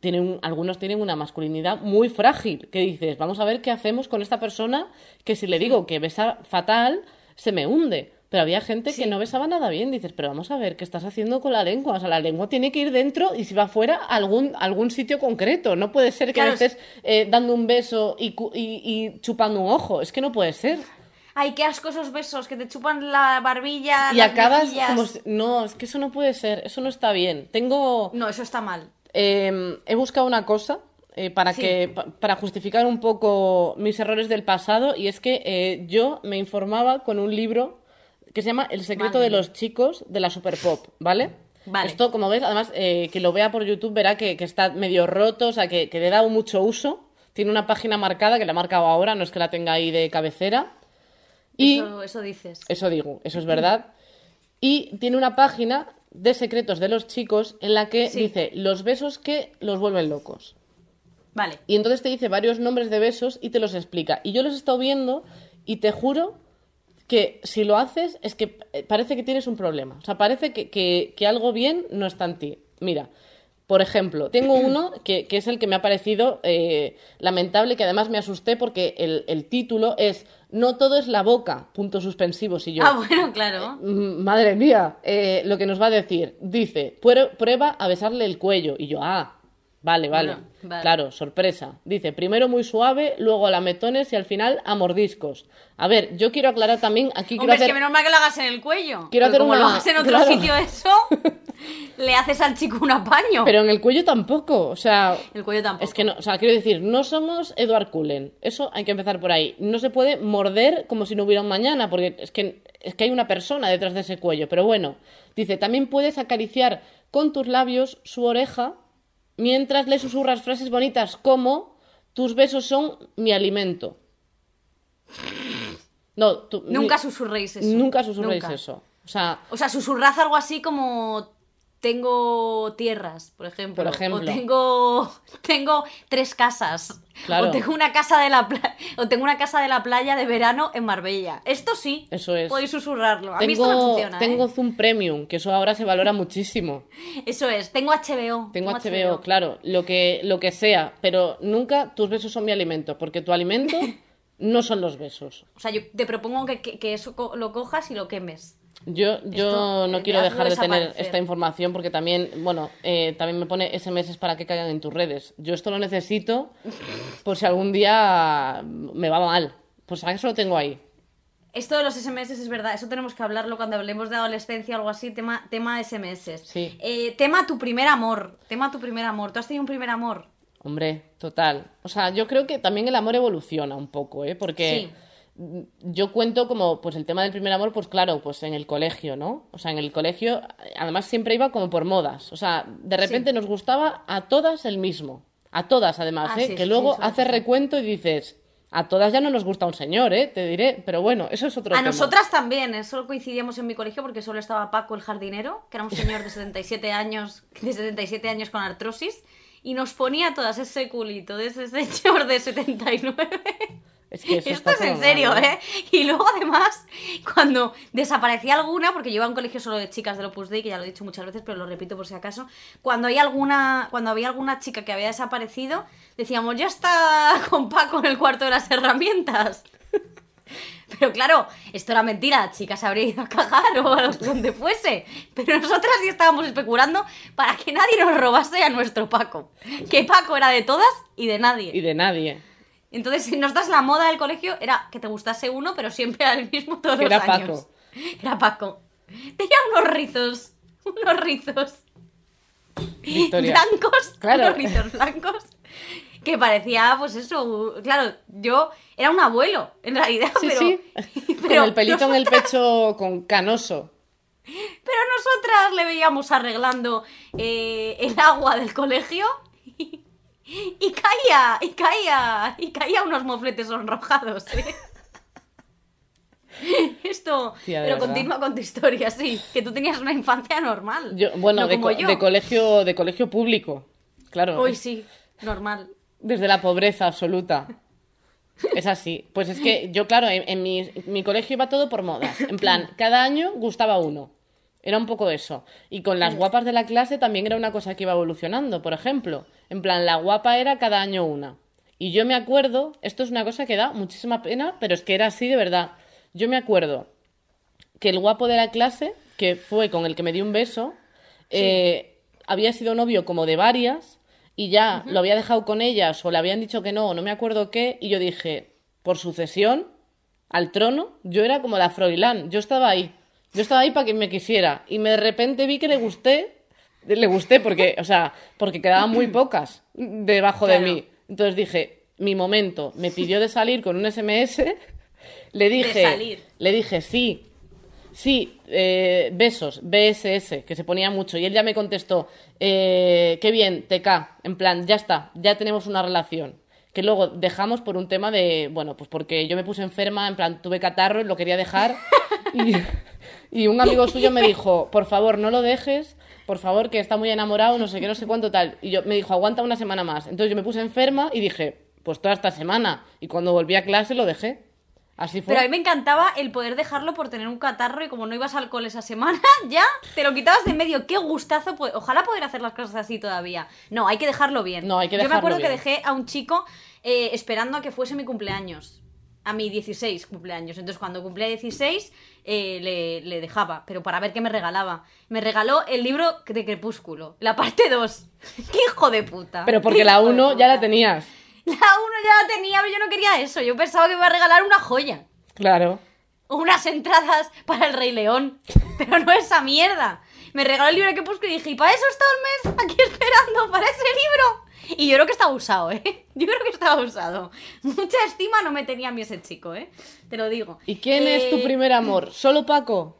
tienen, algunos tienen una masculinidad muy frágil, que dices, vamos a ver qué hacemos con esta persona que si le digo que besa fatal, se me hunde. Pero había gente que no besaba nada bien. Dices, pero vamos a ver, ¿qué estás haciendo con la lengua? O sea, la lengua tiene que ir dentro y si va fuera algún, algún sitio concreto. No puede ser que Claro, estés eh, dando un beso y, y- y chupando un ojo. Es que no puede ser. Ay, qué asco esos besos que te chupan la barbilla. Y las acabas mejillas. como... si- No, es que eso no puede ser. Eso no está bien. Tengo... No, eso está mal. Eh, he buscado una cosa eh, para Sí. que pa- para justificar un poco mis errores del pasado y es que eh, yo me informaba con un libro que se llama El secreto Madre de los chicos de la super pop, ¿vale? Vale. Esto, como ves, además, eh, que lo vea por YouTube verá que, que está medio roto, o sea, que, que le he dado mucho uso. Tiene una página marcada que la he marcado ahora, no es que la tenga ahí de cabecera. Y Eso, eso dices. eso digo, eso es verdad. Y tiene una página de secretos de los chicos en la que Sí. dice los besos que los vuelven locos. Vale. Y entonces te dice varios nombres de besos y te los explica. Y yo los he estado viendo y te juro que si lo haces es que eh, parece que tienes un problema. O sea, parece que, que- que algo bien no está en ti. Mira, por ejemplo, tengo uno que, que es el que me ha parecido eh, lamentable, que además me asusté porque el, el título es No todo es la boca, puntos suspensivos. Y yo, Ah, bueno, claro. Mm, Madre mía, eh, lo que nos va a decir. Dice, "Prueba- prueba a besarle el cuello. Y yo, ah, vale, vale. Bueno, vale. Claro, sorpresa. Dice, primero muy suave, luego a lametones y al final a mordiscos. A ver, yo quiero aclarar también, aquí quiero Hombre, es hacer... que menos mal que lo hagas en el cuello. Quiero hacer como una- lo hagas en otro claro. sitio eso, le haces al chico un apaño. Pero en el cuello tampoco, o sea... El cuello tampoco. Es que no, o sea, quiero decir, no somos Edward Cullen. Eso hay que empezar por ahí. No se puede morder como si no hubiera un mañana, porque es que, es que hay una persona detrás de ese cuello. Pero bueno, dice, también puedes acariciar con tus labios su oreja mientras le susurras frases bonitas como tus besos son mi alimento. No, tú- Nunca ni- susurréis eso. Nunca susurréis Nunca. eso. O sea, O sea, susurrad algo así como tengo tierras, por ejemplo. Por ejemplo. O tengo, tengo tres casas. Claro. O tengo una casa de la pla- o tengo una casa de la playa de verano en Marbella. Esto sí. Eso es. Podéis susurrarlo. A mí esto tengo, me funciona. tengo ¿eh? Zoom Premium, que eso ahora se valora muchísimo. Eso es. Tengo HBO. Tengo HBO, claro, lo que, lo que sea, pero nunca tus besos son mi alimento, porque tu alimento no son los besos. O sea, yo te propongo que, que- que eso co- lo cojas y lo quemes. Yo, yo no eh, quiero dejar de tener esta información porque también, bueno, eh, también me pone SMS para que caigan en tus redes. Yo esto lo necesito por si algún día me va mal. Pues eso lo tengo ahí. Esto de los SMS es verdad, eso tenemos que hablarlo cuando hablemos de adolescencia o algo así, tema, tema SMS. Sí. Eh, tema tu primer amor, tema tu primer amor. ¿Tú has tenido un primer amor? Hombre, total. O sea, yo creo que también el amor evoluciona un poco, ¿eh? Porque mm, yo cuento como, pues el tema del primer amor, pues claro, pues en el colegio, ¿no? O sea, en el colegio, además siempre iba como por modas. O sea, de repente Sí. nos gustaba a todas el mismo. A todas, además, Ah, ¿eh? sí, que sí, luego haces recuento y dices, a todas ya no nos gusta un señor, ¿eh? Te diré. Pero bueno, eso es otro A tema. nosotras también, ¿eh? solo coincidíamos en mi colegio porque solo estaba Paco el jardinero, que era un señor de 77 años, de 77 años con artrosis, y nos ponía a todas ese culito de ese señor de 79. Es que eso Esto es en serio, mal, ¿eh? Y luego además, cuando desaparecía alguna, porque yo iba a un colegio solo de chicas del Opus Dei, que ya lo he dicho muchas veces, pero lo repito por si acaso, cuando hay alguna, cuando había alguna chica que había desaparecido, decíamos, ya está con Paco en el cuarto de las herramientas. Pero claro, esto era mentira, la chica se habría ido a cagar o a donde fuese. Pero nosotras sí estábamos especulando para que nadie nos robase a nuestro Paco. Que Paco era de todas y de nadie. Y de nadie. Entonces, si nos das la moda del colegio, era que te gustase uno, pero siempre era el mismo todos los era años. Paco. Era Paco. Tenía unos rizos, unos rizos Victoria. blancos, Claro. unos rizos blancos, que parecía, pues eso, claro, yo era un abuelo, en realidad, Sí, pero, sí. pero Con el pelito en el pecho con canoso. Pero nosotras le veíamos arreglando eh, el agua del colegio y, caía, y caía, y caía unos mofletes sonrojados. ¿eh? Esto, pero verdad. continúa con tu historia, sí, que tú tenías una infancia normal. Yo, bueno, no de, como co- yo. de colegio, de colegio público. Claro. Uy, sí, normal. Desde la pobreza absoluta. Es así. Pues es que yo, claro, en, en mi, mi colegio iba todo por modas. En plan, cada año gustaba uno. Era un poco eso. Y con las guapas de la clase también era una cosa que iba evolucionando, por ejemplo. En plan, la guapa era cada año una. Y yo me acuerdo, esto es una cosa que da muchísima pena, pero es que era así de verdad. Yo me acuerdo que el guapo de la clase, que fue con el que me di un beso, eh, había sido novio como de varias y ya lo había dejado con ellas o le habían dicho que no, o no me acuerdo qué, y yo dije, por sucesión al trono, yo era como la Froilán, yo estaba ahí, yo estaba ahí para que me quisiera y me de repente vi que le gusté, le gusté porque, o sea, porque quedaban muy pocas debajo de mí. Entonces dije, mi momento, me pidió de salir con un SMS, le dije, salir. le dije sí, Sí, eh, besos, BSS, que se ponía mucho. Y él ya me contestó, eh, qué bien, TK, en plan, ya está, ya tenemos una relación. Que luego dejamos por un tema de, bueno, pues porque yo me puse enferma, en plan, tuve catarro y lo quería dejar. Y, y un amigo suyo me dijo, por favor, no lo dejes, por favor, que está muy enamorado, no sé qué, no sé cuánto tal. Y yo me dijo, aguanta una semana más. Entonces yo me puse enferma y dije, pues toda esta semana. Y cuando volví a clase lo dejé. Así fue. Pero a mí me encantaba el poder dejarlo por tener un catarro y como no ibas al cole esa semana, ya te lo quitabas de medio. Qué gustazo. Ojalá poder hacer las cosas así todavía. No, hay que dejarlo bien. No, hay que Yo me dejarlo acuerdo que dejé a un chico eh, esperando a que fuese mi cumpleaños. A mi 16 cumpleaños. Entonces cuando cumplía 16 eh, le, le dejaba, pero para ver qué me regalaba. Me regaló el libro de Crepúsculo, la parte 2. ¡Qué hijo de puta! Pero porque ¡Qué la hijo de 1 ya la tenías. La 1 ya la tenía, pero yo no quería eso. Yo pensaba que me iba a regalar una joya. Claro. Unas entradas para el Rey León. Pero no esa mierda. Me regaló el libro que puse y dije, ¿y para eso está el mes aquí esperando para ese libro? Y yo creo que estaba usado, ¿eh? Yo creo que estaba usado. Mucha estima no me tenía a mí ese chico, ¿eh? Te lo digo. ¿Y quién es tu Eh, primer amor? ¿Solo Paco?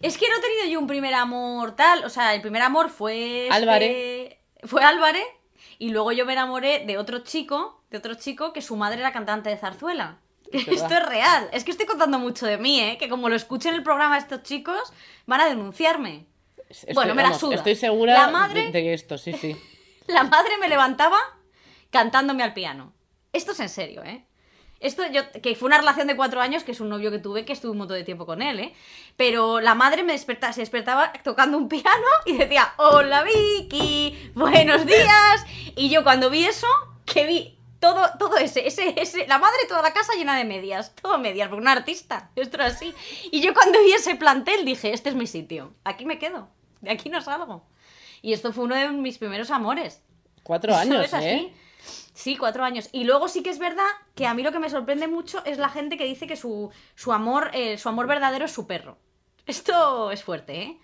Es que no he tenido yo un primer amor tal. O sea, el primer amor fue. este- Álvarez. Fue Álvarez. Y luego yo me enamoré de otro chico, de otro chico que su madre era cantante de zarzuela. Es Esto es real. Es que estoy contando mucho de mí, ¿eh? Que como lo escuchen en el programa estos chicos, van a denunciarme. Estoy- bueno, me la suda. Estoy segura La madre- de, de esto, sí, sí. La madre me levantaba cantándome al piano. Esto es en serio, ¿eh? Esto yo, que fue una relación de cuatro años, que es un novio que tuve, que estuve un montón de tiempo con él, ¿eh? Pero la madre me despertaba, se despertaba tocando un piano y decía, hola Vicky, buenos días. Y yo cuando vi eso, que vi todo, todo ese, ese, ese, la madre toda la casa llena de medias, todo medias, porque una artista, esto así. Y yo cuando vi ese plantel dije, este es mi sitio, aquí me quedo, de aquí no salgo. Y esto fue uno de mis primeros amores. Cuatro años. ¿eh? Así. Sí, cuatro años. Y luego sí que es verdad que a mí lo que me sorprende mucho es la gente que dice que su, su amor, eh, su amor verdadero es su perro. Esto es fuerte, ¿eh?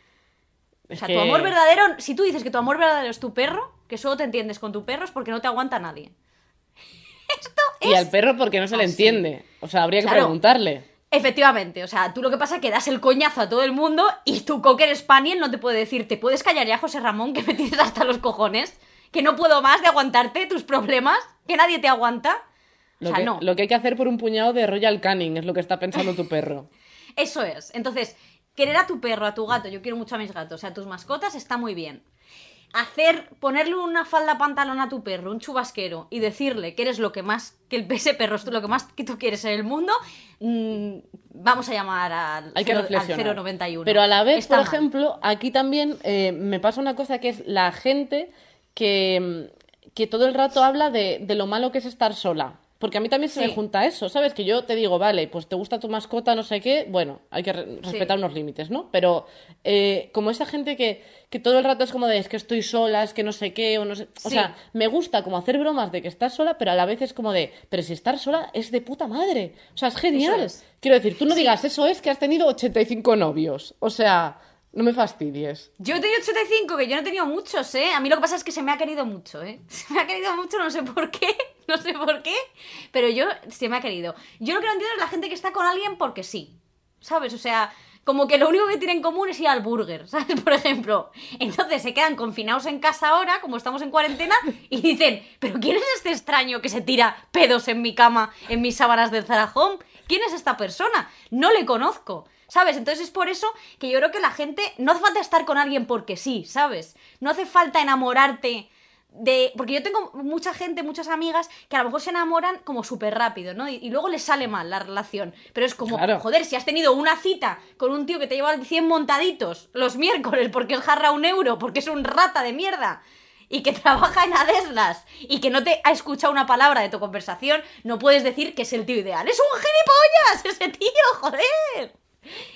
O sea, que- tu amor verdadero, si tú dices que tu amor verdadero es tu perro, que solo te entiendes con tu perro es porque no te aguanta nadie. Esto es... Y al perro porque no se le así. entiende. O sea, habría que Claro. preguntarle. Efectivamente, o sea, tú lo que pasa es que das el coñazo a todo el mundo y tu cocker spaniel no te puede decir, ¿te puedes callar ya, José Ramón, que me tienes hasta los cojones? Que no puedo más de aguantarte tus problemas, que nadie te aguanta. Lo, o sea, que, no. lo que hay que hacer por un puñado de Royal Canin es lo que está pensando tu perro. Eso es. Entonces, querer a tu perro, a tu gato, yo quiero mucho a mis gatos, a tus mascotas, está muy bien. Hacer, ponerle una falda pantalón a tu perro, un chubasquero, y decirle que eres lo que más, que el ese perro es lo que más que tú quieres en el mundo, mm, vamos a llamar al, Hay que cero- al reflexionar. 091. Pero a la vez, Está por mal. ejemplo, aquí también eh, me pasa una cosa que es la gente que, que todo el rato habla de, de lo malo que es estar sola. Porque a mí también se Sí. me junta eso, ¿sabes? Que yo te digo, vale, pues te gusta tu mascota, no sé qué, bueno, hay que re- respetar unos límites, ¿no? Pero eh, como esa gente que, que todo el rato es como de, es que estoy sola, es que no sé qué, o no sé... O sea, me gusta como hacer bromas de que estás sola, pero a la vez es como de, pero si estar sola es de puta madre. O sea, es genial. Es. Quiero decir, tú no digas, eso es que has tenido 85 novios. O sea, no me fastidies. Yo he tenido 85, que yo no he tenido muchos, ¿eh? A mí lo que pasa es que se me ha querido mucho, ¿eh? Se me ha querido mucho, no sé por qué, no sé por qué, pero yo se me ha querido. Yo lo que no entiendo es la gente que está con alguien porque sí, ¿sabes? O sea, como que lo único que tienen en común es ir al burger, ¿sabes? Por ejemplo. Entonces se quedan confinados en casa ahora, como estamos en cuarentena, y dicen, ¿pero quién es este extraño que se tira pedos en mi cama, en mis sábanas del Zara Home? ¿Quién es esta persona? No le conozco. ¿Sabes? Entonces es por eso que yo creo que la gente no hace falta estar con alguien porque sí, ¿sabes? No hace falta enamorarte de... Porque yo tengo mucha gente, muchas amigas que a lo mejor se enamoran como súper rápido, ¿no? Y, y luego les sale mal la relación. Pero es como, Claro. joder, si has tenido una cita con un tío que te lleva 100 montaditos los miércoles porque es jarra un euro, porque es un rata de mierda y que trabaja en Adeslas y que no te ha escuchado una palabra de tu conversación, no puedes decir que es el tío ideal. ¡Es un gilipollas ese tío, joder!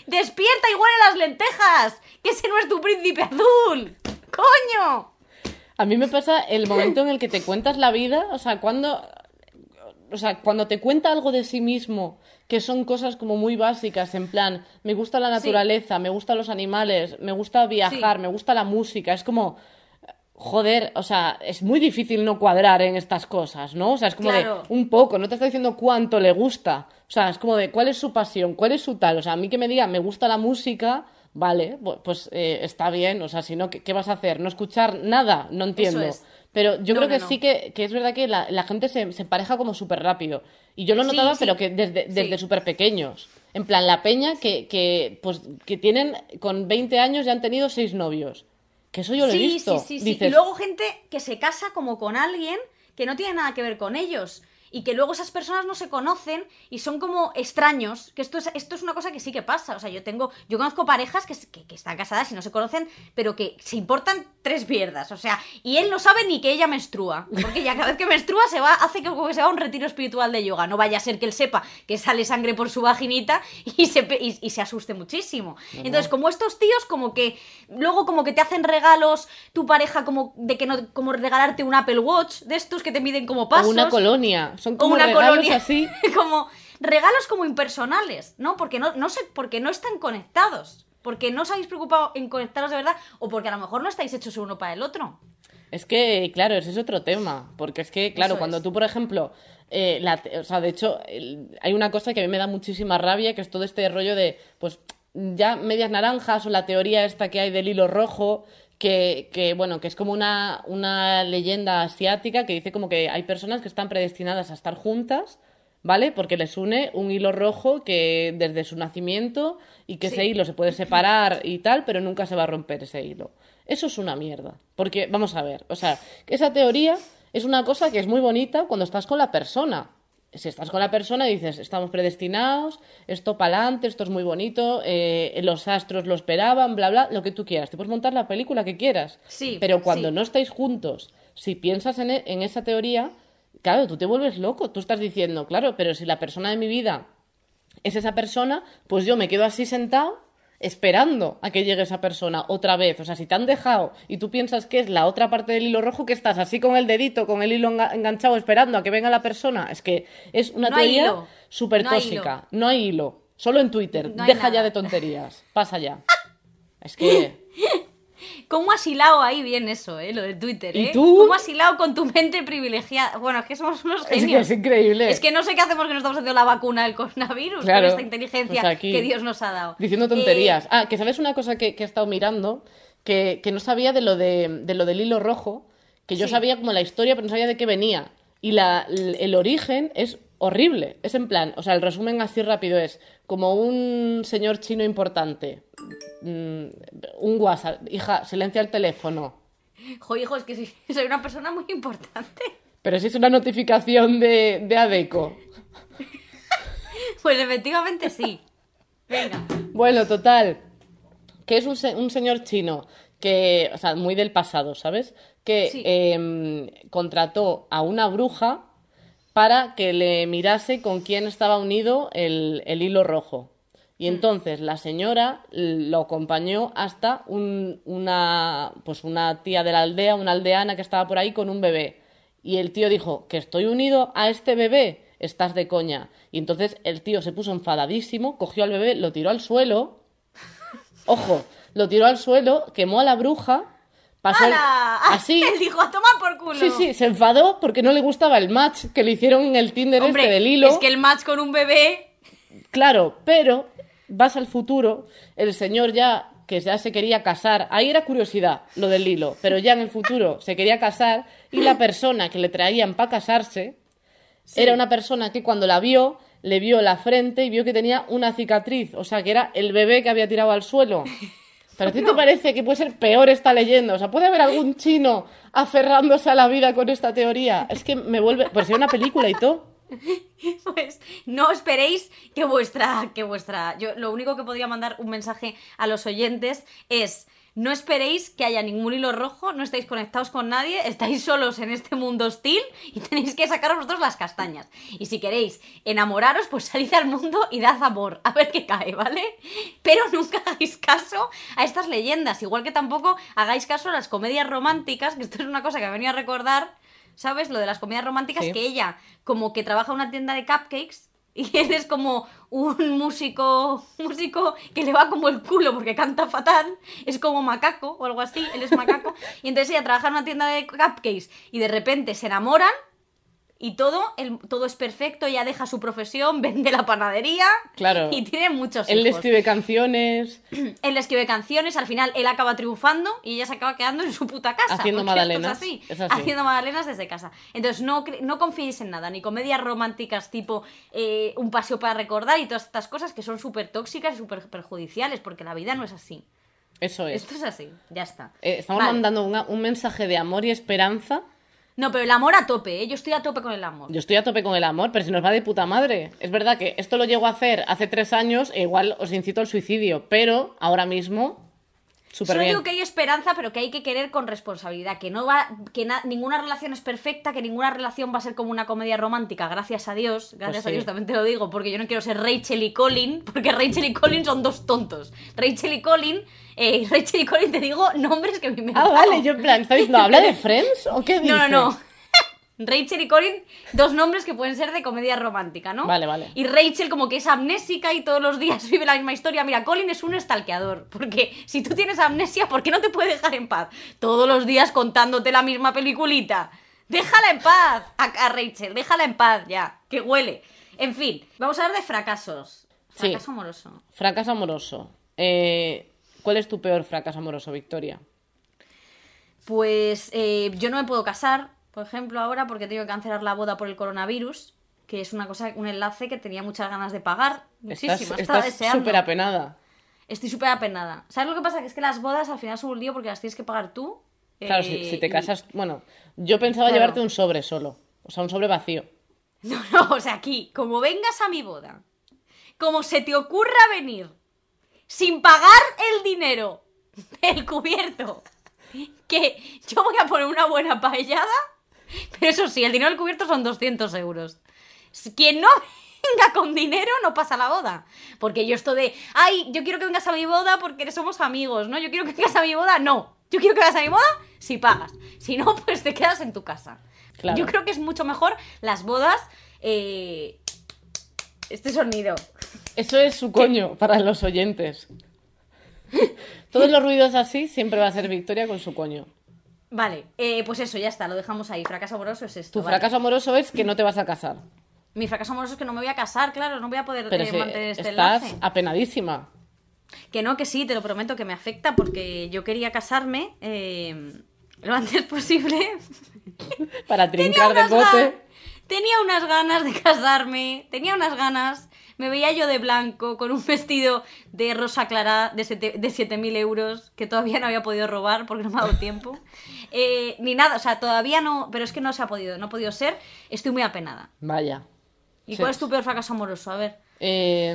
¡Despierta y huele las lentejas! ¡Que ese no es tu príncipe azul! ¡Coño! A mí me pasa el momento en el que te cuentas la vida, o sea, cuando, o sea, cuando te cuenta algo de sí mismo, que son cosas como muy básicas, en plan, me gusta la naturaleza, me gustan los animales, me gusta viajar, Sí. me gusta la música, es como, joder, o sea, es muy difícil no cuadrar en estas cosas, ¿no? O sea, es como Claro. de un poco, no te está diciendo cuánto le gusta, o sea, es como de cuál es su pasión, cuál es su tal, o sea, a mí que me diga, me gusta la música, vale, pues eh, está bien, o sea, si no, ¿qué, qué vas a hacer? ¿No escuchar nada? No entiendo. es. Pero yo No, creo que no. sí que, que es verdad que la, la gente se, se empareja como súper rápido. Y yo lo notaba, sí. pero que desde, desde Sí. súper pequeños. En plan, la peña que, que, pues, que tienen con 20 años ya han tenido seis novios. Que eso yo lo he visto. sí, sí, sí. Dices, Y luego gente que se casa como con alguien que no tiene nada que ver con ellos. Y que luego esas personas no se conocen y son como extraños. Que esto es, esto es una cosa que sí que pasa. O sea, yo tengo. Yo conozco parejas que, que, que están casadas y no se conocen, pero que se importan tres mierdas. O sea, y él no sabe ni que ella menstrua. Porque ya cada vez que menstrua se va, hace que, como que se va a un retiro espiritual de yoga. No vaya a ser que él sepa que sale sangre por su vaginita y se, y, y se asuste muchísimo. Entonces, como estos tíos, como que luego como que te hacen regalos tu pareja como de que no como regalarte un Apple Watch de estos que te miden como pasos o una colonia. Son como una regalos colonia así. como regalos como impersonales no porque no no sé porque no están conectados porque no os habéis preocupado en conectaros de verdad o porque a lo mejor no estáis hechos uno para el otro Es que, claro, ese es otro tema. Porque es que, claro, Eso cuando es. tú, por ejemplo, eh, la o sea, de hecho, el- hay una cosa que a mí me da muchísima rabia, que es todo este rollo de, pues, ya medias naranjas o la teoría esta que hay del hilo rojo, que, que bueno, que es como una, una leyenda asiática que dice como que hay personas que están predestinadas a estar juntas. ¿Vale? Porque les une un hilo rojo que desde su nacimiento y que ese hilo se puede separar y tal, pero nunca se va a romper ese hilo. Eso es una mierda. Porque, vamos a ver, o sea, esa teoría es una cosa que es muy bonita cuando estás con la persona. Si estás con la persona y dices, estamos predestinados, esto para adelante, esto es muy bonito, eh, los astros lo esperaban, bla, bla, lo que tú quieras. Te puedes montar la película que quieras. Sí, Pero cuando sí. no estáis juntos, si piensas en, e- en esa teoría, claro, tú te vuelves loco. Tú estás diciendo, claro, pero si la persona de mi vida es esa persona, pues yo me quedo así sentado esperando a que llegue esa persona otra vez. O sea, si te han dejado y tú piensas que es la otra parte del hilo rojo, que estás así con el dedito, con el hilo enga- enganchado esperando a que venga la persona, es que es una No teoría súper No hay tóxica. No hay hilo. Solo en Twitter. No Deja ya de tonterías. Pasa ya. Es que... ¿Cómo has hilado ahí bien eso, eh? Lo de Twitter, ¿Y ¿eh? tú? ¿Cómo has hilado con tu mente privilegiada? Bueno, es que somos unos Es que genios. es increíble. Es que no sé qué hacemos que no estamos haciendo la vacuna del coronavirus Claro, con esta inteligencia pues que Dios nos ha dado. Diciendo tonterías. Ah, que sabes una cosa que, que he estado mirando, que, que no sabía de lo, de, de lo del hilo rojo, que yo Sí. sabía como la historia, pero no sabía de qué venía. Y la, el, el origen es horrible. Es en plan, o sea, el resumen así rápido es como un señor chino importante. mm, un WhatsApp. Hija, silencia el teléfono. Jo, hijo, es que soy una persona muy importante. Pero si es una notificación de, de Adeco. Pues efectivamente sí. Venga. Bueno, total. Que es un, se- un señor chino que, o sea, muy del pasado, ¿sabes? Que Sí. em, contrató a una bruja para que le mirase con quién estaba unido el, el hilo rojo. Y entonces la señora lo acompañó hasta un- una, pues una tía de la aldea, una aldeana que estaba por ahí con un bebé. Y el tío dijo, que estoy unido a este bebé, estás de coña. Y entonces el tío se puso enfadadísimo, cogió al bebé, lo tiró al suelo. Ojo, lo tiró al suelo, quemó a la bruja, pasó así. Él dijo, a tomar por culo. Sí, sí, se enfadó porque no le gustaba el match que le hicieron en el Tinder Hombre, este del hilo. es que el match con un bebé... Claro, pero vas al futuro, el señor ya que ya se quería casar, ahí era curiosidad lo del hilo, pero ya en el futuro se quería casar y la persona que le traían para casarse Sí. era una persona que cuando la vio le vio la frente y vio que tenía una cicatriz, o sea, que era el bebé que había tirado al suelo. ¿Pero a ti te parece que puede ser peor esta leyenda? O sea, ¿puede haber algún chino aferrándose a la vida con esta teoría? Es que me vuelve... Pues una película y todo. Pues no esperéis que vuestra, que vuestra. Yo lo único que podría mandar un mensaje a los oyentes es no esperéis que haya ningún hilo rojo, no estáis conectados con nadie, estáis solos en este mundo hostil y tenéis que sacaros vosotros las castañas. Y si queréis enamoraros, pues salid al mundo y dad amor, a ver qué cae, ¿vale? Pero nunca hagáis caso a estas leyendas, igual que tampoco hagáis caso a las comedias románticas, que esto es una cosa que me venía a recordar, ¿sabes? Lo de las comedias románticas, Sí. que ella como que trabaja en una tienda de cupcakes y él es como un músico, músico que le va como el culo porque canta fatal, es como macaco o algo así, él es macaco, y entonces ella trabaja en una tienda de cupcakes y de repente se enamoran y todo, el- todo es perfecto, ella deja su profesión, vende la panadería Claro. y tiene muchos Él le hijos. escribe canciones, Él le escribe canciones, al final él acaba triunfando y ella se acaba quedando en su puta casa. Haciendo es magdalenas, así, es así. Haciendo magdalenas desde casa. Entonces no, no confiéis en nada, ni comedias románticas tipo eh, un paseo para recordar y todas estas cosas que son súper tóxicas y súper perjudiciales, porque la vida no es así. eso es. Esto es así, ya está. Eh, estamos Vale. mandando una- un mensaje de amor y esperanza. No, pero el amor a tope, ¿eh? yo estoy a tope con el amor. Yo estoy a tope con el amor, pero si nos va de puta madre. Es verdad que esto lo llego a hacer hace tres años e igual os incito al suicidio, pero ahora mismo, súper Solo bien. digo que hay esperanza, pero que hay que querer con responsabilidad, que no va, que na- ninguna relación es perfecta, que ninguna relación va a ser como una comedia romántica, gracias a Dios, gracias a sí. Dios también te lo digo, porque yo no quiero ser Rachel y Colin, porque Rachel y Colin son dos tontos. Rachel y Colin, eh, Rachel y Colin te digo nombres que me me Ah, vale, yo en plan, ¿estáis- ¿no habla de Friends o qué dices? No, no, no. Rachel y Colin, dos nombres que pueden ser de comedia romántica, ¿no? Vale, vale. Y Rachel como que es amnésica y todos los días vive la misma historia. Mira, Colin es un estalqueador. Porque si tú tienes amnesia, ¿por qué no te puede dejar en paz? Todos los días contándote la misma peliculita. Déjala en paz a, a Rachel, déjala en paz ya, que huele. En fin, vamos a hablar de fracasos. Sí. Fracaso amoroso. Fracaso amoroso. Eh, ¿Cuál es tu peor fracaso amoroso, Victoria? Pues eh, yo no me puedo casar, por ejemplo, ahora porque tengo que cancelar la boda por el coronavirus, que es una cosa, un enlace que tenía muchas ganas de pagar. Muchísimo, Estás súper apenada. Estoy súper apenada. ¿Sabes lo que pasa? Que es que las bodas al final son un lío porque las tienes que pagar tú. Claro, eh, si, si te y- casas... Bueno, yo pensaba Claro. llevarte un sobre solo. O sea, un sobre vacío. No, no, o sea, aquí, como vengas a mi boda, como se te ocurra venir sin pagar el dinero del cubierto, que yo voy a poner una buena paellada, pero eso sí, el dinero del cubierto son 200 euros. Quien no venga con dinero no pasa la boda. Porque yo esto de, ay, yo quiero que vengas a mi boda porque somos amigos, ¿no? Yo quiero que vengas a mi boda, no. Yo quiero que vengas a mi boda si pagas. Si no, pues te quedas en tu casa. Claro. Yo creo que es mucho mejor las bodas. eh, Este sonido. Eso es su coño para los oyentes. Todos los ruidos así siempre va a ser Victoria con su coño. Vale, eh, pues eso, ya está, lo dejamos ahí. Fracaso amoroso es esto. Tu vale. fracaso amoroso es que no te vas a casar. Mi fracaso amoroso es que no me voy a casar, claro, no voy a poder Pero eh, si mantener este estás enlace. apenadísima. Que no, que sí, te lo prometo que me afecta porque yo quería casarme eh, lo antes posible. Para trincar ga- bote. tenía unas ganas de casarme, tenía unas ganas. Me veía yo de blanco con un vestido de rosa clara de, sete- de 7.000 euros que todavía no había podido robar porque no me ha dado tiempo. Eh, ni nada, o sea, todavía no, pero es que no se ha podido, no ha podido ser. Estoy muy apenada. Vaya. ¿Y Sí. cuál es tu peor fracaso amoroso? A ver. Eh,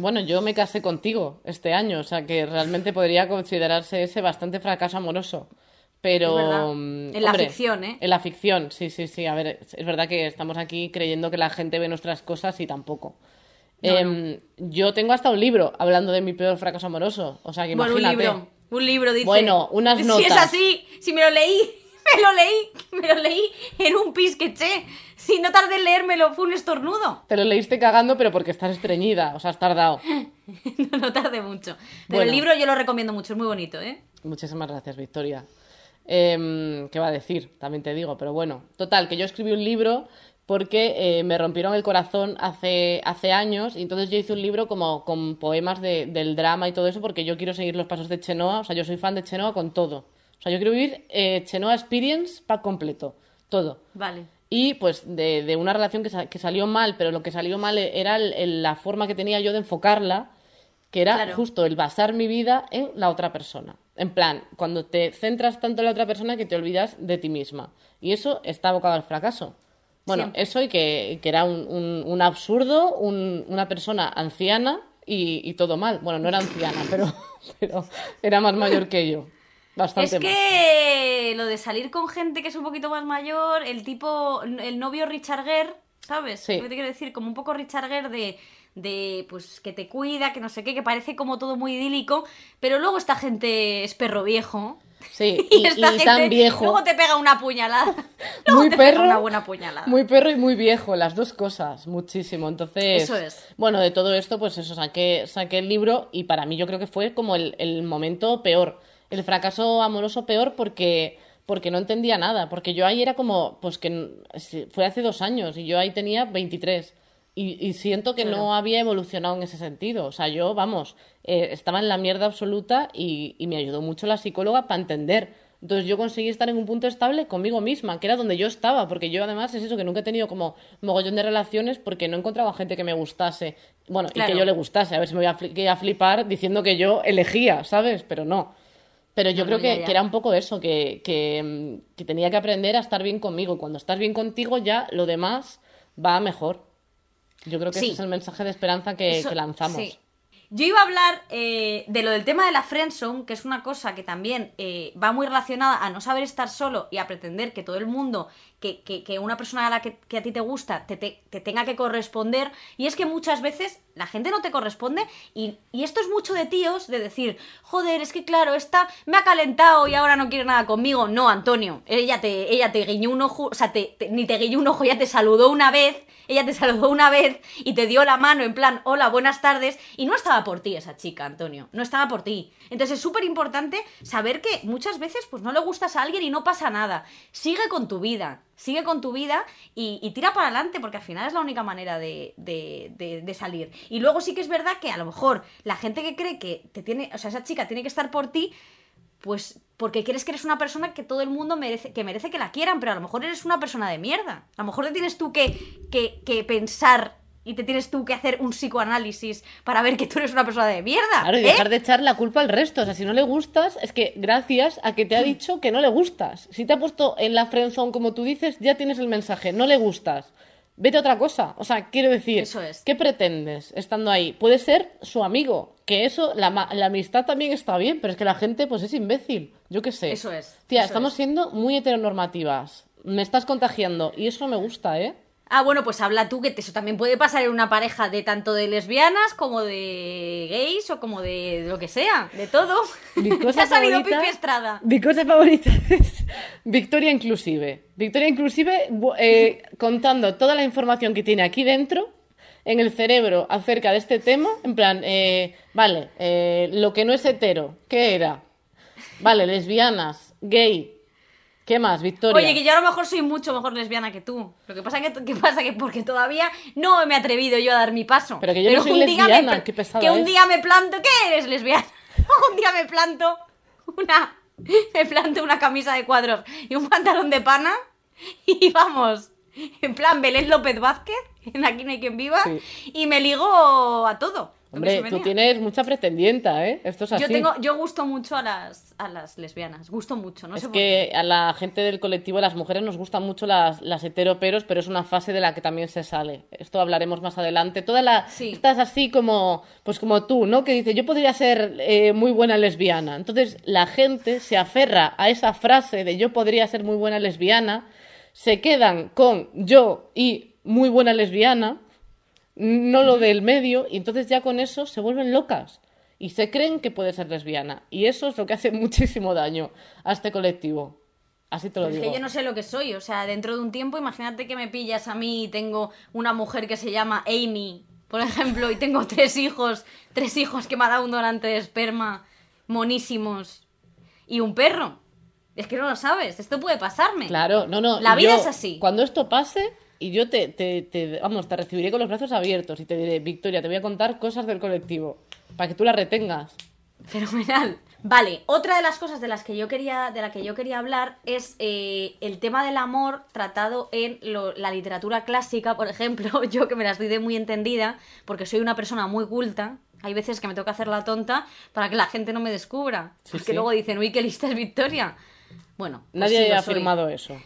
bueno, yo me casé contigo este año, o sea que realmente podría considerarse ese bastante fracaso amoroso. Pero. Mm, En la hombre, ficción, ¿eh? En la ficción, sí, sí, sí. A ver, es verdad que estamos aquí creyendo que la gente ve nuestras cosas y tampoco. No, Em, Yo tengo hasta un libro hablando de mi peor fracaso amoroso. O sea que Bueno, un imagínate. libro. Un libro, dice. Bueno, unas Si notas. es así, si me lo leí, me lo leí, me lo leí en un pis que eché. Si no tardé en leérmelo, fue un estornudo. Te lo leíste cagando, pero porque estás estreñida, o sea, has tardado. No, no tardé mucho. Pero Bueno. el libro yo lo recomiendo mucho, es muy bonito, ¿eh? Muchísimas gracias, Victoria. Em, ¿Qué va a decir? También te digo, pero bueno. Total, que yo escribí un libro porque eh, me rompieron el corazón hace, hace años y entonces yo hice un libro como con poemas de- del drama y todo eso porque yo quiero seguir los pasos de Chenoa, o sea, yo soy fan de Chenoa con todo. O sea, yo quiero vivir eh, Chenoa Experience pack completo, todo. Vale. y pues de, de una relación que, sa- que salió mal, pero lo que salió mal era el- el- la forma que tenía yo de enfocarla, que era Claro. justo el basar mi vida en la otra persona. En plan, cuando te centras tanto en la otra persona que te olvidas de ti misma. Y eso está abocado al fracaso. Bueno, Siempre. eso y que, que era un, un- un absurdo, un- una persona anciana y, y todo mal. Bueno, no era anciana, pero, pero era más mayor que yo. Bastante Es más. que lo de salir con gente que es un poquito más mayor, el tipo, el novio Richard Gere, ¿sabes? Sí. Que te quiero decir, como un poco Richard Gere de, de, pues, que te cuida, que no sé qué, que parece como todo muy idílico, pero luego esta gente es perro viejo. Sí, Y, y, esta y gente tan viejo. luego te pega una puñalada. Luego muy te pega perro, una buena puñalada. muy perro y muy viejo, las dos cosas, muchísimo. Entonces, Eso es. bueno, de todo esto, pues eso, saqué, saqué el libro y para mí yo creo que fue como el, el momento peor, el fracaso amoroso peor porque, porque no entendía nada, porque yo ahí era como, pues que fue hace dos años y yo ahí tenía 23. Y, y siento que no había evolucionado en ese sentido. O sea, yo, vamos, eh, estaba en la mierda absoluta y, y me ayudó mucho la psicóloga para entender. Entonces yo conseguí estar en un punto estable conmigo misma, que era donde yo estaba, porque yo además es eso, que nunca he tenido como mogollón de relaciones porque no encontraba gente que me gustase, bueno, y que yo le gustase, a ver si me voy a, fli- que iba a flipar diciendo que yo elegía, ¿sabes? Pero no. Pero yo No, creo que, era un poco eso, que, que, mm, que tenía que aprender a estar bien conmigo. Cuando estás bien contigo ya lo demás va mejor. Yo creo que Sí. ese es el mensaje de esperanza que, Eso- que lanzamos. sí. Yo iba a hablar eh, de lo del tema de la friendzone, que es una cosa que también eh, va muy relacionada a no saber estar solo y a pretender que todo el mundo, que, que- una persona a la que, a ti te gusta te, te- te tenga que corresponder. Y es que muchas veces la gente no te corresponde y, y esto es mucho de tíos, de decir, joder, es que claro, esta me ha calentado y ahora no quiere nada conmigo. No, Antonio, ella te, ella te guiñó un ojo, o sea, te- ni te guiñó un ojo, ella te saludó una vez ella te saludó una vez y te dio la mano en plan, hola, buenas tardes, y no estaba por ti esa chica, Antonio, no estaba por ti. Entonces es súper importante saber que muchas veces pues no le gustas a alguien y no pasa nada. Sigue con tu vida, sigue con tu vida y, tira para adelante porque al final es la única manera de, de- de- de salir. Y luego sí que es verdad que a lo mejor la gente que cree que te tiene, o sea, esa chica tiene que estar por ti, pues porque crees que eres una persona que todo el mundo merece que merece que la quieran, pero a lo mejor eres una persona de mierda. A lo mejor te tienes tú que, que, que pensar y te tienes tú que hacer un psicoanálisis para ver que tú eres una persona de mierda. Claro, y ¿eh? dejar de echar la culpa al resto. O sea, si no le gustas, es que gracias a que te ha dicho que no le gustas. Si te ha puesto en la friendzone como tú dices, ya tienes el mensaje, no le gustas. Vete a otra cosa. O sea, quiero decir, Eso es. ¿qué pretendes estando ahí? Puede ser su amigo, que eso, la, la amistad también está bien, pero es que la gente pues es imbécil. Yo qué sé. Eso es, Tía, eso estamos es. siendo muy heteronormativas. Me estás contagiando y eso me gusta, ¿eh? Ah, bueno, pues habla tú, que eso también puede pasar en una pareja de tanto de lesbianas como de gays o como de, lo que sea, de todo. Mi cosa ha salido favorita- Pipi Estrada. Mi cosa favorita es Victoria Inclusive. Victoria Inclusive eh, contando toda la información que tiene aquí dentro en el cerebro acerca de este tema. En plan, eh, vale, eh, lo que no es hetero, ¿qué era? Vale, lesbianas, gay. ¿Qué más, Victoria? Oye, que yo a lo mejor soy mucho mejor lesbiana que tú. Lo que pasa que, que pasa que porque todavía no me he atrevido yo a dar mi paso. Pero que yo no soy me lesbiana, qué pesada Que un día me planto, ¿qué eres lesbiana? un día me planto una me planto una camisa de cuadros y un pantalón de pana y vamos, en plan Belén López Vázquez, en Aquí no hay quien viva, Sí. y me ligo a todo. Hombre, tú tienes mucha pretendienta, ¿eh? Esto es así. Yo tengo, yo gusto mucho a las, a las lesbianas, gusto mucho, no es sé por qué. que a la gente del colectivo, a las mujeres, nos gustan mucho las, las heteroperos, pero es una fase de la que también se sale. Esto hablaremos más adelante. Toda la, Sí. Estás así como, pues como tú, ¿no? Que dice, yo podría ser eh, muy buena lesbiana. Entonces la gente se aferra a esa frase de yo podría ser muy buena lesbiana, se quedan con yo y muy buena lesbiana, no lo del medio, y entonces ya con eso se vuelven locas y se creen que puede ser lesbiana. Y eso es lo que hace muchísimo daño a este colectivo. Así te lo Pero es digo. que yo no sé lo que soy, o sea, dentro de un tiempo, imagínate que me pillas a mí y tengo una mujer que se llama Amy, por ejemplo, y tengo tres hijos, tres hijos que me ha dado un donante de esperma, monísimos, y un perro. Es que no lo sabes, esto puede pasarme. Claro, no, no. La vida yo, es así. Cuando esto pase, y yo te, te, te- vamos, te recibiré con los brazos abiertos y te diré, Victoria, te voy a contar cosas del colectivo, para que tú las retengas. Fenomenal, Vale, otra de las cosas de las que yo quería, de la que yo quería hablar es eh, el tema del amor tratado en lo- la literatura clásica, por ejemplo, yo que me las doy de muy entendida, porque soy una persona muy culta, hay veces que me toca hacer la tonta para que la gente no me descubra, Sí, porque sí. luego dicen, uy, qué lista es Victoria. Bueno, pues Nadie sí, ha soy. afirmado eso.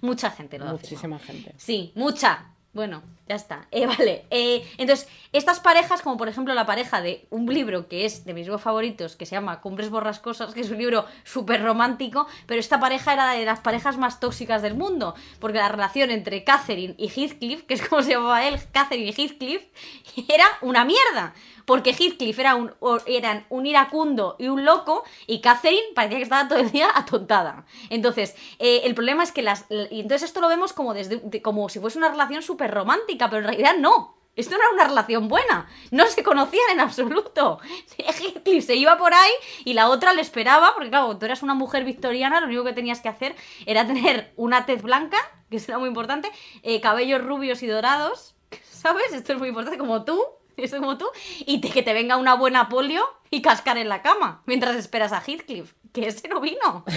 Mucha gente lo. Muchísima gente. Sí, mucha. Bueno, ya está. Eh, vale. Eh, entonces, estas parejas, como por ejemplo la pareja de un libro que es de mis libros favoritos, que se llama Cumbres Borrascosas, que es un libro súper romántico, pero esta pareja era de las parejas más tóxicas del mundo, porque la relación entre Catherine y Heathcliff, que es como se llamaba él, Catherine y Heathcliff, era una mierda. Porque Heathcliff era un, eran un iracundo y un loco, y Catherine parecía que estaba todo el día atontada. Entonces, eh, el problema es que las. Y entonces esto lo vemos como, desde, de- como si fuese una relación súper romántica, pero en realidad no. Esto no era una relación buena. No se conocían en absoluto. Heathcliff se iba por ahí y la otra le esperaba, porque claro, tú eras una mujer victoriana, lo único que tenías que hacer era tener una tez blanca, que eso era muy importante, eh, cabellos rubios y dorados, ¿sabes? Esto es muy importante, como tú, esto como tú, y que te venga una buena polio y cascar en la cama mientras esperas a Heathcliff, que ese no vino.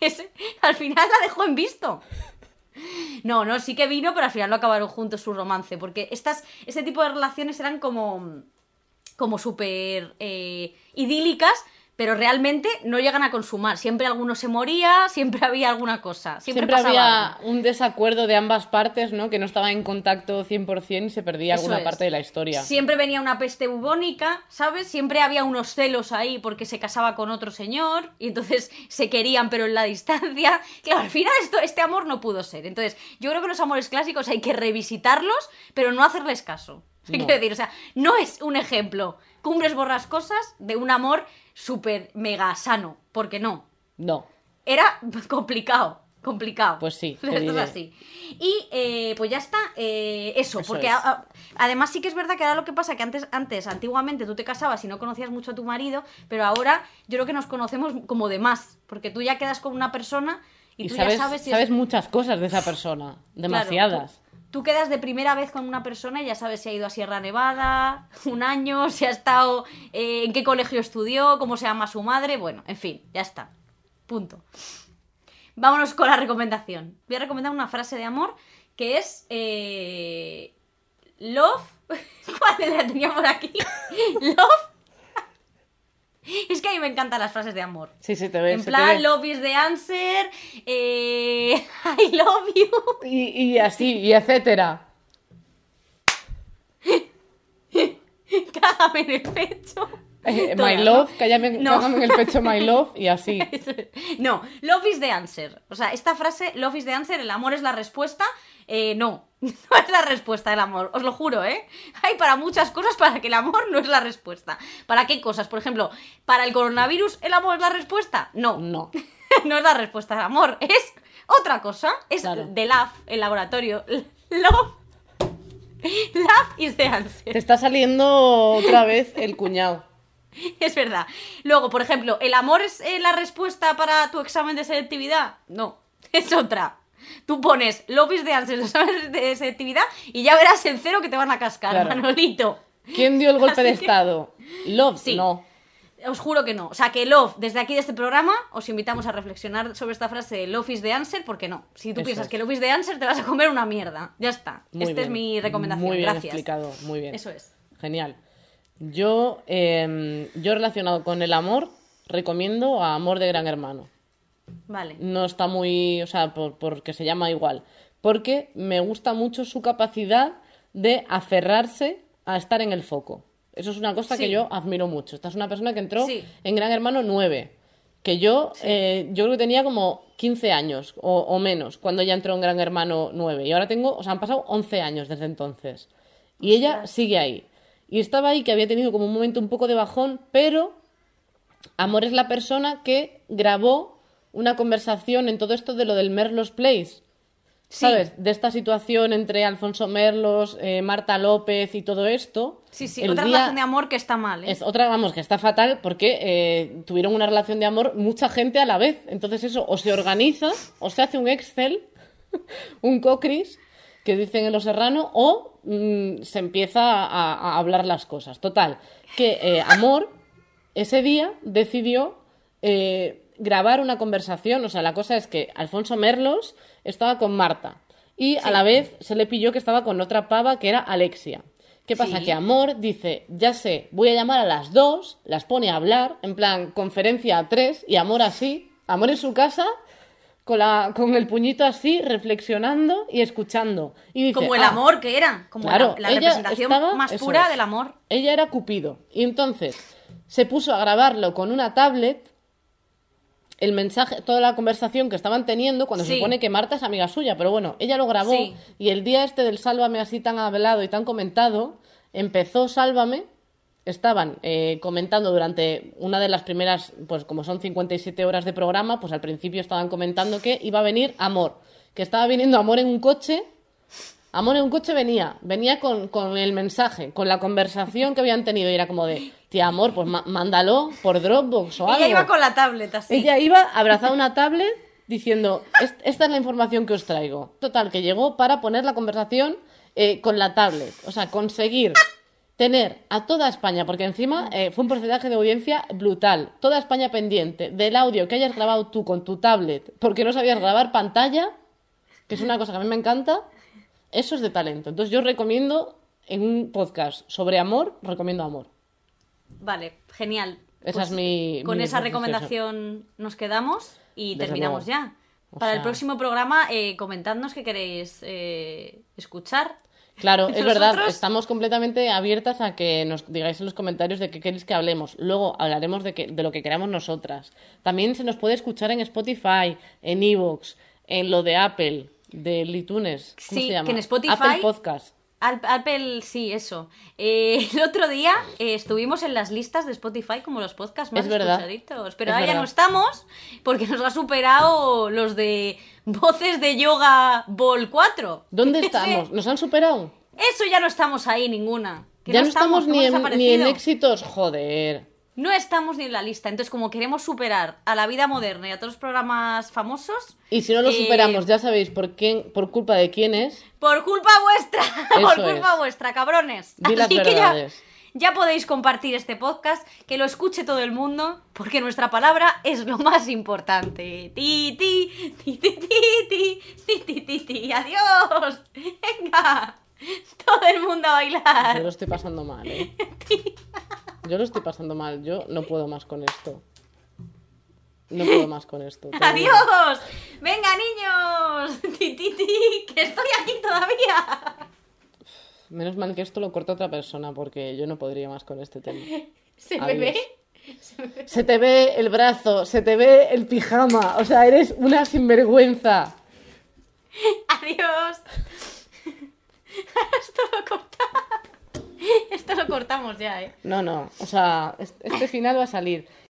Ese, al final la dejó en visto. No, no, sí que vino, pero al final no acabaron juntos su romance, porque estas, este tipo de relaciones eran como, como súper eh, idílicas, pero realmente no llegan a consumar. Siempre alguno se moría, siempre había alguna cosa, siempre, Siempre, había algo. un desacuerdo de ambas partes, ¿no? Que no estaban en contacto 100% y se perdía Eso alguna es. parte de la historia. Siempre venía una peste bubónica, ¿sabes? Siempre había unos celos ahí porque se casaba con otro señor y entonces se querían pero en la distancia. Claro, al final esto, este amor no pudo ser. Entonces, yo creo que los amores clásicos hay que revisitarlos, pero no hacerles caso. No. Quiero decir, o sea, no es un ejemplo. Cumbres borrascosas de un amor súper mega sano, porque no. No. Era complicado, complicado. Pues sí, te Esto es así. Y eh, pues ya está, eh, eso, Eso porque es. a- a- además sí que es verdad que ahora lo que pasa que antes, antes, antiguamente tú te casabas y no conocías mucho a tu marido, pero ahora yo creo que nos conocemos como de más, porque tú ya quedas con una persona y, Y tú sabes, ya sabes si sabes es... muchas cosas de esa persona. Claro, Demasiadas. tú, tú quedas de primera vez con una persona y ya sabes si ha ido a Sierra Nevada un año, si ha estado, eh, en qué colegio estudió, cómo se llama su madre, bueno, en fin, ya está. Punto. Vámonos con la recomendación. Voy a recomendar una frase de amor que es eh, Love. ¿Cuál la tenía por aquí? Love. Es que a mí me encantan las frases de amor. Sí, sí, te ves. En plan, ve. love is the answer. eh, I love you. Y, y así, y etcétera. Cágame en el pecho. Eh, Toda, my ¿no? love, cállame, No. en el pecho my love y así. No, love is the answer. O sea, esta frase, love is the answer, el amor es la respuesta. eh, no, no es la respuesta del amor, os lo juro, ¿eh? Hay para muchas cosas para que el amor no es la respuesta. ¿Para qué cosas? Por ejemplo, ¿para el coronavirus el amor es la respuesta? No, No. no es la respuesta del amor, es otra cosa. Es Claro. de love, el laboratorio. Love. Love is the answer. Te está saliendo otra vez el cuñado. Es verdad. Luego, por ejemplo, ¿el amor es eh, la respuesta para tu examen de selectividad? No, es otra. Tú pones Love is the answer, examen de selectividad y ya verás el cero que te van a cascar, Claro. Manolito. ¿Quién dio el golpe Así de que- estado? Love, Sí. no. Os juro que no. O sea, que Love, desde aquí de este programa, os invitamos a reflexionar sobre esta frase de Love is the answer, porque no. Si tú Eso piensas es. que Love is the answer, te vas a comer una mierda. Ya está. Muy Esta es mi recomendación. Muy bien Gracias. explicado, muy bien. Eso es. Genial. Yo, eh, yo relacionado con el amor, recomiendo a Amor de Gran Hermano. Vale. No está muy, o sea, por- porque se llama igual. Porque me gusta mucho su capacidad de aferrarse a estar en el foco. Eso es una cosa Sí. que yo admiro mucho. Esta es una persona que entró Sí. en Gran Hermano 9. Que yo, eh, yo creo que tenía como 15 años o, o menos cuando ella entró en Gran Hermano 9. Y ahora tengo, o sea, han pasado 11 años desde entonces. Y ella sigue ahí. Y estaba ahí que había tenido como un momento un poco de bajón, pero Amor es la persona que grabó una conversación en todo esto de lo del Merlos Place. Sí. ¿Sabes? De esta situación entre Alfonso Merlos, eh, Marta López y todo esto. Sí, sí. Otra día- relación de amor que está mal, ¿eh? Es otra, vamos, que está fatal porque eh, tuvieron una relación de amor mucha gente a la vez. Entonces eso o se organiza o se hace un Excel, un cocris, que dicen en Los Serrano, o mm, se empieza a, a hablar las cosas. Total, que eh, Amor ese día decidió eh, grabar una conversación. O sea, la cosa es que Alfonso Merlos estaba con Marta y a la vez se le pilló que estaba con otra pava que era Alexia. ¿Qué pasa? Sí. Que Amor dice, ya sé, voy a llamar a las dos, las pone a hablar, en plan conferencia a tres, y Amor así, Amor en su casa, con, la, con el puñito así, reflexionando y escuchando. Y dice, Como el "Ah, amor que era, como Claro, la, representación estaba- más pura es. del amor. Ella era Cupido. Y entonces se puso a grabarlo con una tablet, el mensaje, toda la conversación que estaban teniendo, cuando se supone que Marta es amiga suya, pero bueno, ella lo grabó Sí. y el día este del Sálvame así tan hablado y tan comentado, empezó Sálvame, estaban eh, comentando durante una de las primeras, pues como son 57 horas de programa, pues al principio estaban comentando que iba a venir Amor, que estaba viniendo Amor en un coche Amor en un coche venía, venía con, con el mensaje, con la conversación que habían tenido y era como de, tía Amor, pues mándalo por Dropbox o algo. Ella iba con la tablet así. Ella iba abrazada a una tablet diciendo, "Es- esta es la información que os traigo. Total, que llegó para poner la conversación eh, con la tablet. O sea, conseguir tener a toda España, porque encima eh, fue un porcentaje de audiencia brutal. Toda España pendiente del audio que hayas grabado tú con tu tablet, porque no sabías grabar pantalla, que es una cosa que a mí me encanta. Eso es de talento. Entonces yo recomiendo en un podcast sobre amor, recomiendo amor. Vale, genial. Pues Esa es mi- Con mi esa recomendación nos quedamos y Desde terminamos luego. ya. O Para el próximo programa, eh, comentadnos qué queréis eh, escuchar. Claro, es verdad, estamos completamente abiertas a que nos digáis en los comentarios de qué queréis que hablemos. Luego hablaremos de, que, de lo que queramos nosotras. También se nos puede escuchar en Spotify, en Evox, en lo de Apple, del iTunes. ¿Cómo Sí, se llama? que en Spotify- Apple Podcast. Apple, sí, eso. Eh, el otro día eh, estuvimos en las listas de Spotify como los podcasts más Es verdad. escuchaditos. Pero Es ahora ya verdad. no estamos porque nos ha superado los de Voces de Yoga Ball 4. ¿Dónde estamos? ¿Nos han superado? Eso ya no estamos ahí ninguna. Ya no estamos, ni, en, ni en desaparecido. éxitos. Joder. No estamos ni en la lista. Entonces, como queremos superar a la vida moderna y a todos los programas famosos, Y si no lo Eh, superamos, ya sabéis por quién, por culpa de quién es. por culpa vuestra, por Eso culpa es. vuestra, cabrones. Di Así que ya, ya podéis compartir este podcast, que lo escuche todo el mundo, porque nuestra palabra es lo más importante. Ti, ti, ti, ti, ti, ti, ti, ti, ti, ti. Adiós. Venga, todo el mundo a Yo lo bailar. estoy pasando mal, ¿eh? Yo lo estoy pasando mal. Yo no puedo más con esto. No puedo más con esto. digo. Adiós. Venga, niños. Ti, ti, ti, que estoy aquí todavía. Menos mal que esto lo corta otra persona porque yo no podría más con este tema. ¿Se me Adiós. ve? Se te ve el brazo, se te ve el pijama, o sea, eres una sinvergüenza. Adiós. Esto lo cortamos. Esto lo cortamos ya, ¿eh? No, no, o sea, es- este final va a salir.